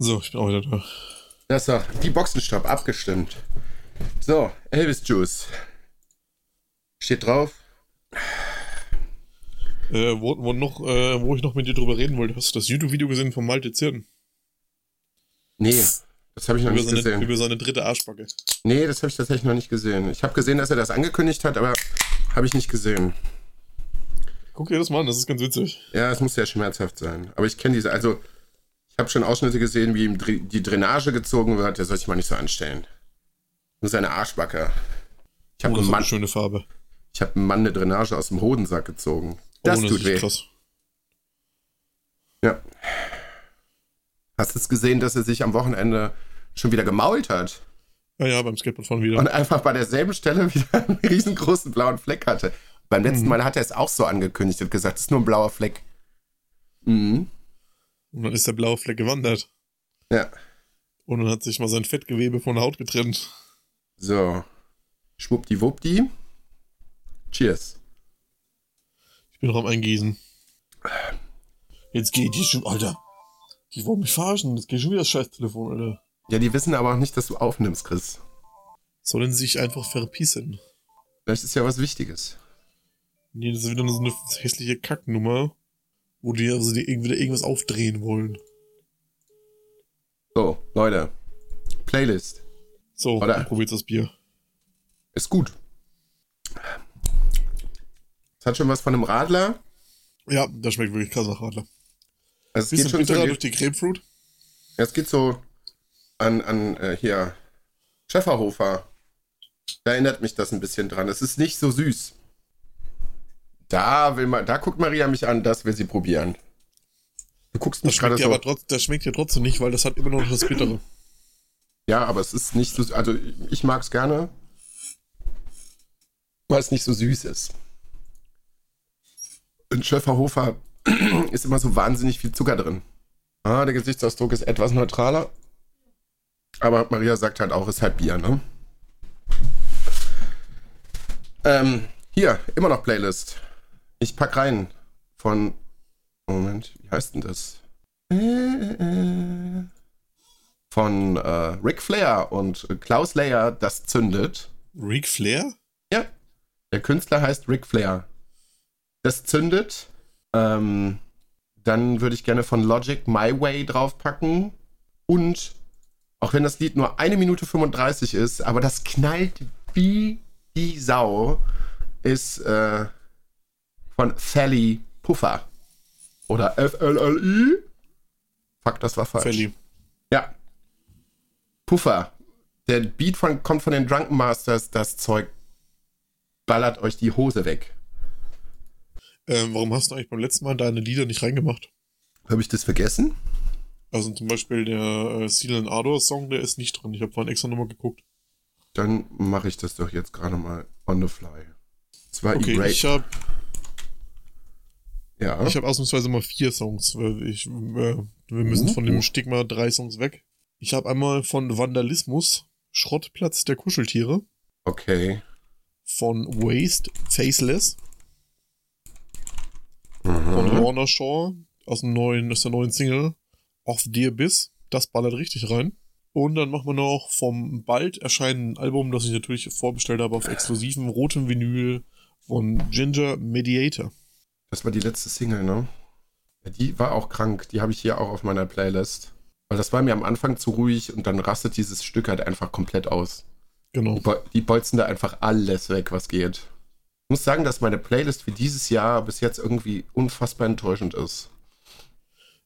So. Ich bin auch wieder da. Das ist doch die Boxenstopp abgestimmt. So, Elvis Juice. Steht drauf. Äh, wo, wo, noch, äh, wo ich noch mit dir drüber reden wollte, hast du das YouTube-Video gesehen von Malte Zirn? Nee, das habe ich noch Über nicht seine, gesehen. über seine dritte Arschbacke. Nee, das habe ich tatsächlich noch nicht gesehen. Ich habe gesehen, dass er das angekündigt hat, aber habe ich nicht gesehen. Guck dir das mal an, das ist ganz witzig. Ja, es muss sehr schmerzhaft sein. Aber ich kenne diese, also ich habe schon Ausschnitte gesehen, wie ihm die Drainage gezogen wird. Der soll sich mal nicht so anstellen. Nur seine Arschbacke. Ich habe Oh, das Mann- eine schöne Farbe. ich hab einem Mann eine Drainage aus dem Hodensack gezogen. Oh, Das tut weh. krass. Ja. Hast du es gesehen, dass er sich am Wochenende schon wieder gemault hat Ja, ja, beim Skateboardfahren wieder. und einfach bei derselben Stelle wieder einen riesengroßen blauen Fleck hatte? Beim letzten Mhm. Mal hat er es auch so angekündigt und gesagt, es ist nur ein blauer Fleck. Mhm. Und dann ist der blaue Fleck gewandert. Ja. Und dann hat sich mal sein Fettgewebe von der Haut getrennt. So. Schwuppdiwuppdi. Cheers. Ich bin noch am Eingießen. Jetzt geht die schon, Alter. Die wollen mich verarschen. Jetzt geht schon wieder das Scheiß-Telefon, Alter. Ja, die wissen aber auch nicht, dass du aufnimmst, Chris. Sollen sie sich einfach verpissen? Vielleicht ist ja was Wichtiges. Nee, das ist wieder so eine hässliche Kacknummer, wo die also die irgendwie irgendwas aufdrehen wollen. So, Leute. Playlist. So, Oder? probiert das Bier. Ist gut. Es hat schon was von einem Radler. Ja, das schmeckt wirklich krass nach Radler. Also es Bisschen geht schon so, bitterer durch die Grapefruit. es geht so an, an äh, hier Schäferhofer. Da erinnert mich das ein bisschen dran. Es ist nicht so süß. Da will man, da guckt Maria mich an, das will sie probieren. Du guckst mich gerade so. aber trotz, das schmeckt ja trotzdem nicht, weil das hat immer noch das Bittere. Ja, aber es ist nicht so, also ich mag es gerne, weil es nicht so süß ist. In Schöfferhofer ist immer so wahnsinnig viel Zucker drin. Ah, der Gesichtsausdruck ist etwas neutraler. Aber Maria sagt halt auch, es ist halt Bier, ne? Ähm, hier, immer noch Playlist. Ich pack rein von. Moment, wie heißt denn das? Von äh, Ric Flair und Klaus Layer, das zündet. Ric Flair? Ja, der Künstler heißt Ric Flair. Das zündet. Ähm, dann würde ich gerne von Logic My Way draufpacken. Und auch wenn das Lied nur eine Minute 35 ist, aber das knallt wie die Sau, ist äh, von Sally Puffer. Oder F-L-L-I. Fuck, das war falsch. Felly. Ja. Puffer. Der Beat von, kommt von den Drunken Masters. Das Zeug ballert euch die Hose weg. Ähm, warum hast du eigentlich beim letzten Mal deine Lieder nicht reingemacht? Habe ich das vergessen? Also zum Beispiel der äh, Seal and Ardor Song, der ist nicht drin. Ich habe vorhin extra nochmal geguckt. Dann mache ich das doch jetzt gerade mal on the fly. Das war Okay, ich habe ja. ich hab ausnahmsweise mal vier Songs. Ich, äh, wir müssen von dem Uh. Stigma drei Songs weg. Ich habe einmal von Vandalismus Schrottplatz der Kuscheltiere. okay. Von Waste Faceless. Von Mhm. Lorna Shaw aus, dem neuen, aus der neuen Single Off the Abyss. Das ballert richtig rein. Und dann machen wir noch vom bald erscheinenden Album, das ich natürlich vorbestellt habe auf exklusiven rotem Vinyl von Ginger Mediator. Das war die letzte Single, ne? Ja, die war auch krank. Die habe ich hier auch auf meiner Playlist. Weil das war mir am Anfang zu ruhig und dann rastet dieses Stück halt einfach komplett aus. Genau. Die, die bolzen da einfach alles weg, was geht. Ich muss sagen, dass meine Playlist für dieses Jahr bis jetzt irgendwie unfassbar enttäuschend ist.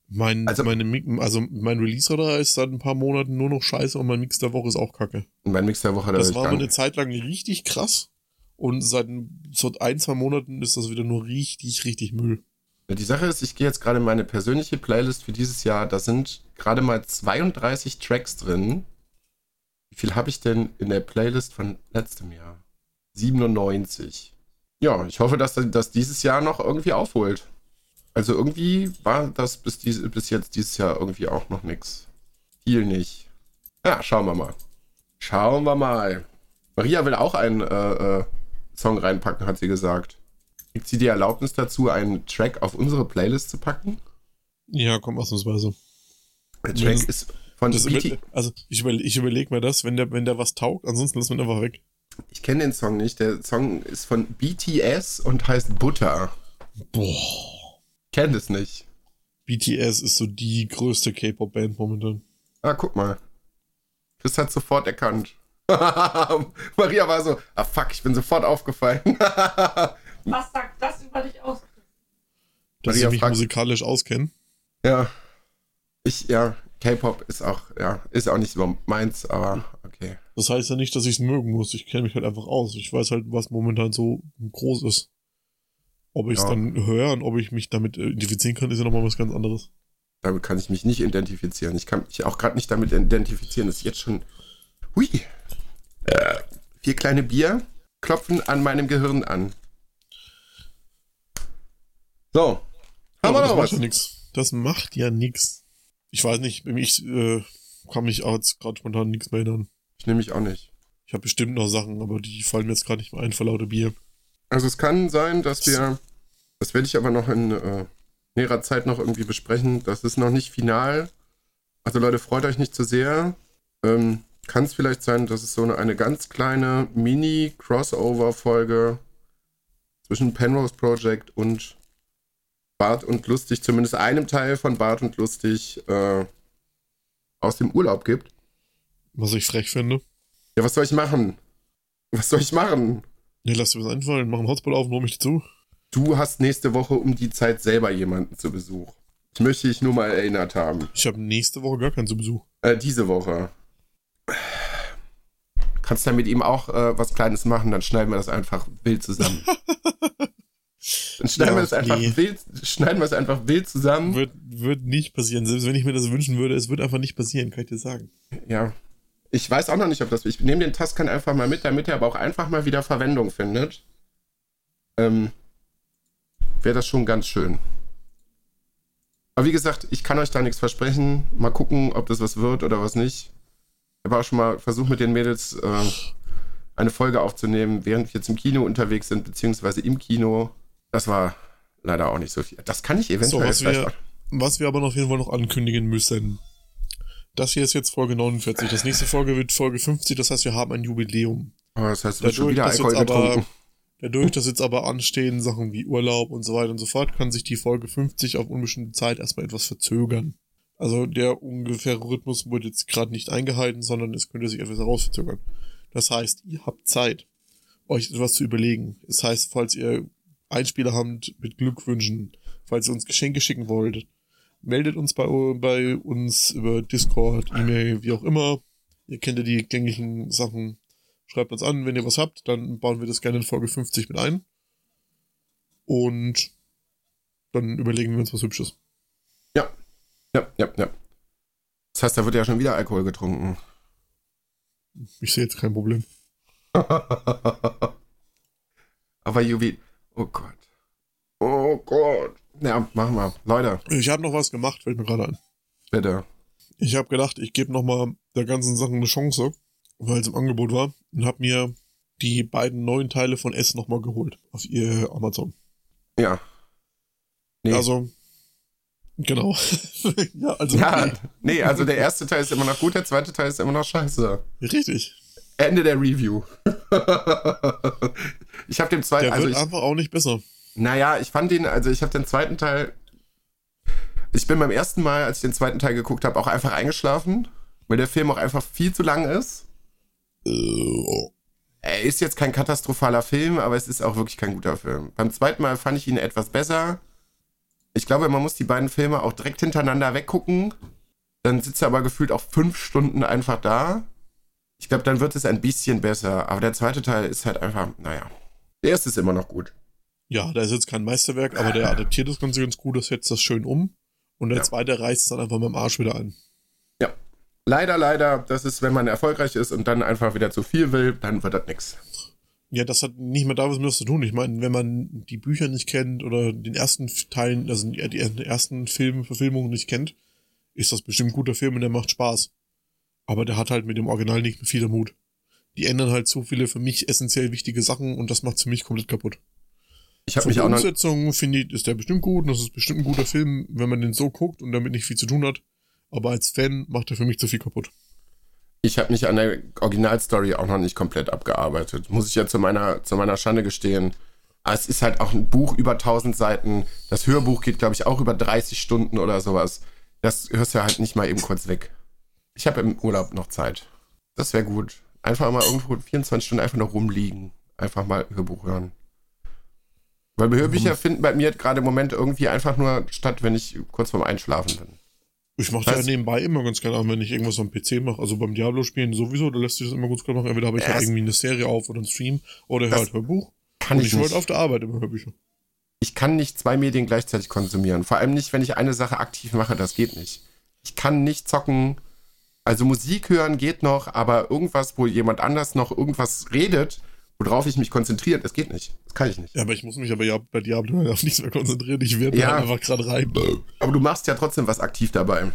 Mein, Also- meine, also mein Release-Radar ist seit ein paar Monaten nur noch scheiße und mein Mix der Woche ist auch kacke. Und mein Mix der Woche, da Das war aber eine. Zeit lang richtig krass. Und seit, seit ein, zwei Monaten ist das wieder nur richtig, richtig Müll. Die Sache ist, ich gehe jetzt gerade in meine persönliche Playlist für dieses Jahr. Da sind gerade mal 32 Tracks drin. Wie viel habe ich denn in der Playlist von letztem Jahr? 97. Ja, ich hoffe, dass das dieses Jahr noch irgendwie aufholt. Also irgendwie war das bis, diese, bis jetzt dieses Jahr irgendwie auch noch nichts. Viel nicht. Ja, schauen wir mal. Schauen wir mal. Maria will auch einen äh, äh, Song reinpacken, hat sie gesagt. Gibt sie die Erlaubnis dazu, einen Track auf unsere Playlist zu packen? Ja, komm, ausnahmsweise. Der. Track ist Von Das BT über, also ich, überle ich überlege mir das, wenn der, wenn der was taugt, ansonsten lassen wir ihn einfach weg. ich kenne den Song nicht. Der Song ist von BTS und heißt Butter. Boah. Kennt es nicht. BTS ist so die größte K-Pop-Band momentan. Ah, guck mal. Chris hat sofort erkannt. Maria war so, ah fuck, ich bin sofort aufgefallen. Was sagt das über dich aus? Dass Maria ich mich fragt- musikalisch auskenne. ja. Ich, ja, K-Pop ist auch, ja, ist auch nicht so meins, aber okay. Das heißt ja nicht, dass ich es mögen muss. Ich kenne mich halt einfach aus. Ich weiß halt, was momentan so groß ist. Ob ich es Ja. dann höre und ob ich mich damit äh, identifizieren kann, ist ja nochmal was ganz anderes. Damit kann ich mich nicht identifizieren. Ich kann mich auch gerade nicht damit identifizieren. Das ist jetzt schon. Hui. Äh, vier kleine Bier klopfen an meinem Gehirn an. So. Haben wir das noch macht was? ja nix. Das macht ja nix. Ich weiß nicht, ich äh, kann mich auch jetzt gerade spontan nichts mehr erinnern. Ich nehme mich auch nicht. Ich habe bestimmt noch Sachen, aber die fallen mir jetzt gerade nicht mehr ein vor lauter Bier. Also es kann sein, dass wir. Das werde ich aber noch in äh, näherer Zeit noch irgendwie besprechen. Das ist noch nicht final. Also Leute, freut euch nicht zu sehr. Ähm, kann es vielleicht sein, dass es so eine, eine ganz kleine Mini-Crossover-Folge zwischen Penrose Project und Bart und Lustig, zumindest einem Teil von Bart und Lustig, äh, aus dem Urlaub gibt. Was ich frech finde. Ja, was soll ich machen? Was soll ich machen? Ja, lass dir was einfallen, mach einen Hotspot auf und hol mich dazu. Du hast nächste Woche um die Zeit selber jemanden zu Besuch. Ich möchte dich nur mal erinnert haben. Ich habe nächste Woche gar keinen zu Besuch. Äh, diese Woche. Kannst dann mit ihm auch äh, was Kleines machen, dann schneiden wir das einfach wild zusammen. Dann schneiden, Ja, wir das einfach nee. wild, schneiden wir es einfach wild zusammen. Wird, wird nicht passieren. Selbst wenn ich mir das wünschen würde, es wird einfach nicht passieren, kann ich dir sagen. Ja. Ich weiß auch noch nicht, ob das. Ich nehme den Taskan einfach mal mit, damit er aber auch einfach mal wieder Verwendung findet. Ähm, Wäre das schon ganz schön. Aber wie gesagt, ich kann euch da nichts versprechen. Mal gucken, ob das was wird oder was nicht. Auch schon mal versucht, mit den Mädels äh, eine Folge aufzunehmen, während wir jetzt im Kino unterwegs sind, beziehungsweise im Kino. Das war leider auch nicht so viel. Das kann ich eventuell So, was wir, was wir aber noch auf jeden Fall noch ankündigen müssen. Das hier ist jetzt Folge 49. Das nächste Folge wird Folge 50. Das heißt, wir haben ein Jubiläum. Oh, das heißt, du hast schon Dadurch, wieder Alkohol getrunken. Dadurch, dass jetzt aber anstehen Sachen wie Urlaub und so weiter und so fort, kann sich die Folge 50 auf unbestimmte Zeit erstmal etwas verzögern. Also der ungefähre Rhythmus wird jetzt gerade nicht eingehalten, sondern es könnte sich etwas herausverzögern. Das heißt, ihr habt Zeit, euch etwas zu überlegen. Das heißt, falls ihr Einspieler habt mit Glückwünschen, falls ihr uns Geschenke schicken wollt, meldet uns bei, bei uns über Discord, E-Mail, wie auch immer. Ihr kennt ja die gängigen Sachen. Schreibt uns an, wenn ihr was habt, dann bauen wir das gerne in Folge 50 mit ein. Und dann überlegen wir uns was Hübsches. Ja, ja, ja. Das heißt, da wird ja schon wieder Alkohol getrunken. Ich sehe jetzt kein Problem. Aber Jubi, oh Gott. Oh Gott. Ja, machen wir. Leute, Ich habe noch was gemacht, fällt mir gerade ein. bitte. Ich habe gedacht, ich gebe nochmal der ganzen Sache eine Chance, weil es im Angebot war, und habe mir die beiden neuen Teile von S nochmal geholt auf ihr Amazon. Ja. Nee. Also, genau. ja, also, ja, nee, also der erste Teil ist immer noch gut, der zweite Teil ist immer noch scheiße. richtig. Ende der Review. ich habe den zweiten, Der also wird ich, einfach auch nicht besser. naja, ich fand den, also ich habe den zweiten Teil, ich bin beim ersten Mal, als ich den zweiten Teil geguckt habe, auch einfach eingeschlafen, weil der Film auch einfach viel zu lang ist. Äh, Er ist jetzt kein katastrophaler Film, aber es ist auch wirklich kein guter Film. Beim zweiten Mal fand ich ihn etwas besser. Ich glaube, man muss die beiden Filme auch direkt hintereinander weggucken. Dann sitzt er aber gefühlt auch fünf Stunden einfach da. Ich glaube, dann wird es ein bisschen besser. Aber der zweite Teil ist halt einfach, naja. Der erste ist immer noch gut. Ja, da ist jetzt kein Meisterwerk, aber der adaptiert das Ganze ganz gut, das setzt das schön um. Und der Ja. zweite reißt es dann einfach mit dem Arsch wieder ein. Leider, leider, das ist, wenn man erfolgreich ist und dann einfach wieder zu viel will, dann wird das nix. Ja, das hat nicht mehr da was mit zu tun. Ich meine, wenn man die Bücher nicht kennt oder den ersten Teilen, also die die ersten Filmverfilmungen nicht kennt, ist das bestimmt ein guter Film und der macht Spaß. Aber der hat halt mit dem Original nicht viel Mut. Die ändern halt so viele für mich essentiell wichtige Sachen und das macht's für mich komplett kaputt. Ich habe mich der auch. Umsetzung finde ich, ist der bestimmt gut und das ist bestimmt ein guter Film, wenn man den so guckt und damit nicht viel zu tun hat. aber als Fan macht er für mich zu viel kaputt. Ich habe mich an der Originalstory auch noch nicht komplett abgearbeitet. Muss ich ja zu meiner, zu meiner Schande gestehen. Aber es ist halt auch ein Buch über 1000 Seiten. Das Hörbuch geht, glaube ich, auch über 30 Stunden oder sowas. Das hörst du halt nicht mal eben kurz weg. Ich habe im Urlaub noch Zeit. Das wäre gut. Einfach mal irgendwo 24 Stunden einfach nur rumliegen. Einfach mal Hörbuch hören. Weil Hörbücher finden bei mir gerade im Moment irgendwie einfach nur statt, wenn ich kurz vorm Einschlafen bin. Ich mache ja nebenbei immer ganz gerne an, wenn ich irgendwas am PC mache. Also beim Diablo-Spielen sowieso, da lässt sich das immer ganz gerne machen. Entweder habe ich Ja, halt irgendwie eine Serie auf oder einen Stream oder Das halt Hörbuch. Kann Und ich ich höre auf der Arbeit immer Hörbücher. ich kann nicht zwei Medien gleichzeitig konsumieren. Vor allem nicht, wenn ich eine Sache aktiv mache. Das geht nicht. Ich kann nicht zocken. Also Musik hören geht noch, aber irgendwas, wo jemand anders noch irgendwas redet, worauf ich mich konzentriere, das geht nicht. Das kann ich nicht. Ja, aber ich muss mich aber ja bei Diablo auf nichts mehr konzentrieren. Ich werde Ja. einfach gerade rein. Aber du machst ja trotzdem was aktiv dabei.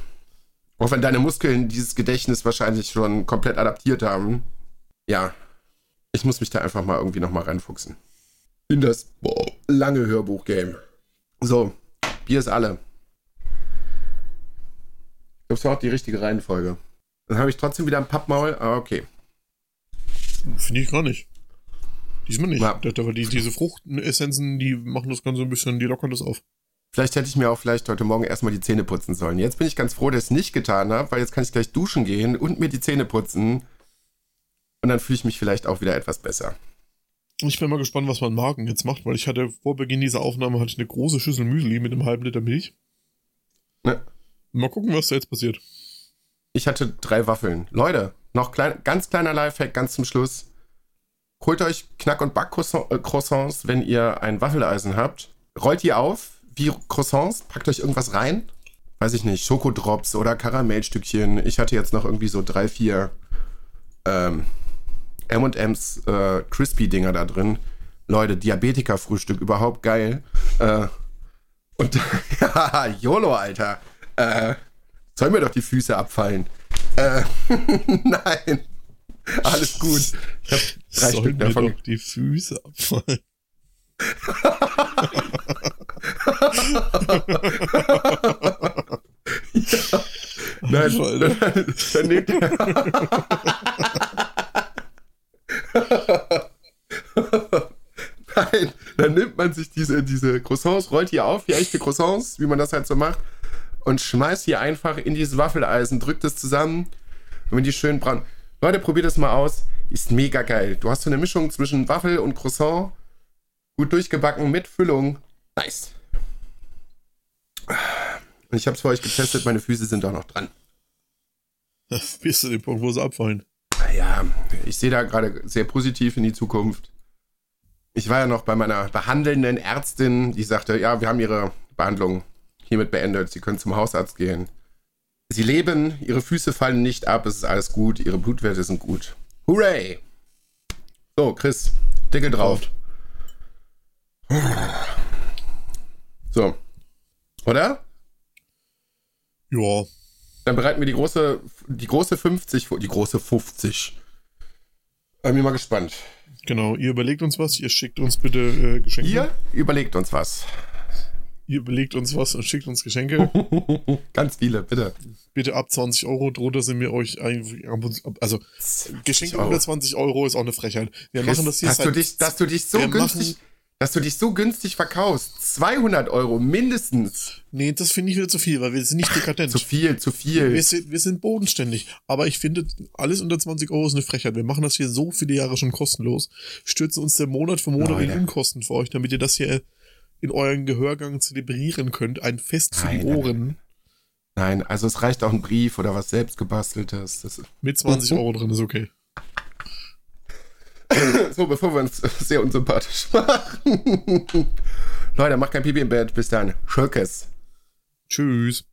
Auch wenn deine Muskeln dieses Gedächtnis wahrscheinlich schon komplett adaptiert haben. Ja. Ich muss mich da einfach mal irgendwie nochmal reinfuchsen. In das boah, lange Hörbuch-Game. So, Bier ist alle. Ich glaube, es war auch die richtige Reihenfolge. Dann habe ich trotzdem wieder ein Pappmaul, aber okay. Finde ich gar nicht. Diesmal nicht. Ja. Ja. Aber die, diese Fruchtessenzen, die machen das Ganze ein bisschen, die lockern das auf. Vielleicht hätte ich mir auch vielleicht heute Morgen erstmal die Zähne putzen sollen. Jetzt bin ich ganz froh, dass ich es nicht getan habe, weil jetzt kann ich gleich duschen gehen und mir die Zähne putzen. Und dann fühle ich mich vielleicht auch wieder etwas besser. Ich bin mal gespannt, was man Marken jetzt macht, weil ich hatte vor Beginn dieser Aufnahme hatte ich eine große Schüssel Müsli mit einem halben Liter Milch. Ne? Mal gucken, was da jetzt passiert. Ich hatte drei Waffeln. Leute, noch klein, ganz kleiner Lifehack ganz zum Schluss. Holt euch Knack- und Back-Croissants, wenn ihr ein Waffeleisen habt. Rollt die auf wie Croissants, packt euch irgendwas rein. Weiß ich nicht, Schokodrops oder Karamellstückchen. Ich hatte jetzt noch irgendwie so drei, vier ähm, M&M's äh, Crispy-Dinger da drin. Leute, Diabetiker-Frühstück, überhaupt geil. Äh, und ja, YOLO, Alter. Äh, soll mir doch die Füße abfallen. Äh, nein. Alles gut. Ich hab drei Soll Stück mir davon. doch die Füße abfallen. Nein, Alter. dann, dann nehmt Nein, dann nimmt man sich diese, diese Croissants, rollt die auf, wie echte Croissants, wie man das halt so macht, und schmeißt die einfach in dieses Waffeleisen, drückt es zusammen und wenn die schön braun. Leute, probiert das mal aus. Ist mega geil. Du hast so eine Mischung zwischen Waffel und Croissant. Gut durchgebacken mit Füllung. Nice. Und ich habe es für euch getestet, meine Füße sind auch noch dran. Bis zu dem Punkt, wo sie abfallen. Ja, ich sehe da gerade sehr positiv in die Zukunft. Ich war ja noch bei meiner behandelnden Ärztin, die sagte, ja, wir haben ihre Behandlung hiermit beendet. Sie können zum Hausarzt gehen. Sie leben, ihre Füße fallen nicht ab, es ist alles gut, ihre Blutwerte sind gut. Hooray! So, Chris, Deckel drauf. So. Oder? Ja, Dann bereiten wir die große, die große 50 vor. Die große 50. Bin mir mal gespannt. genau. Ihr überlegt uns was, ihr schickt uns bitte äh, Geschenke. Ihr überlegt uns was. Ihr überlegt uns was und schickt uns Geschenke. Ganz viele, bitte. bitte ab 20 Euro. Drunter sind wir euch und- ab- Also, Geschenke Euro. unter 20 Euro ist auch eine Frechheit. Wir Chris, machen das hier dass, du seit- dich, dass du dich so wir günstig, machen- dass du dich so günstig verkaufst. 200 Euro mindestens. Nee, das finde ich wieder zu viel, weil wir sind nicht dekadent. Zu viel, zu Wir viel. sind, wir sind bodenständig. Aber ich finde, alles unter 20 Euro ist eine Frechheit. Wir machen das hier so viele Jahre schon kostenlos. Stürzen uns der Monat für Monat in Leute. Unkosten für euch, damit ihr das hier in euren Gehörgang zelebrieren könnt. Ein Fest für die Ohren. Nein, also es reicht auch ein Brief oder was selbst gebasteltes. Das ist Mit 20 Euro drin ist okay. so, bevor wir uns sehr unsympathisch machen. Leute, macht kein Pipi im Bett. Bis dann. Schökes. Tschüss.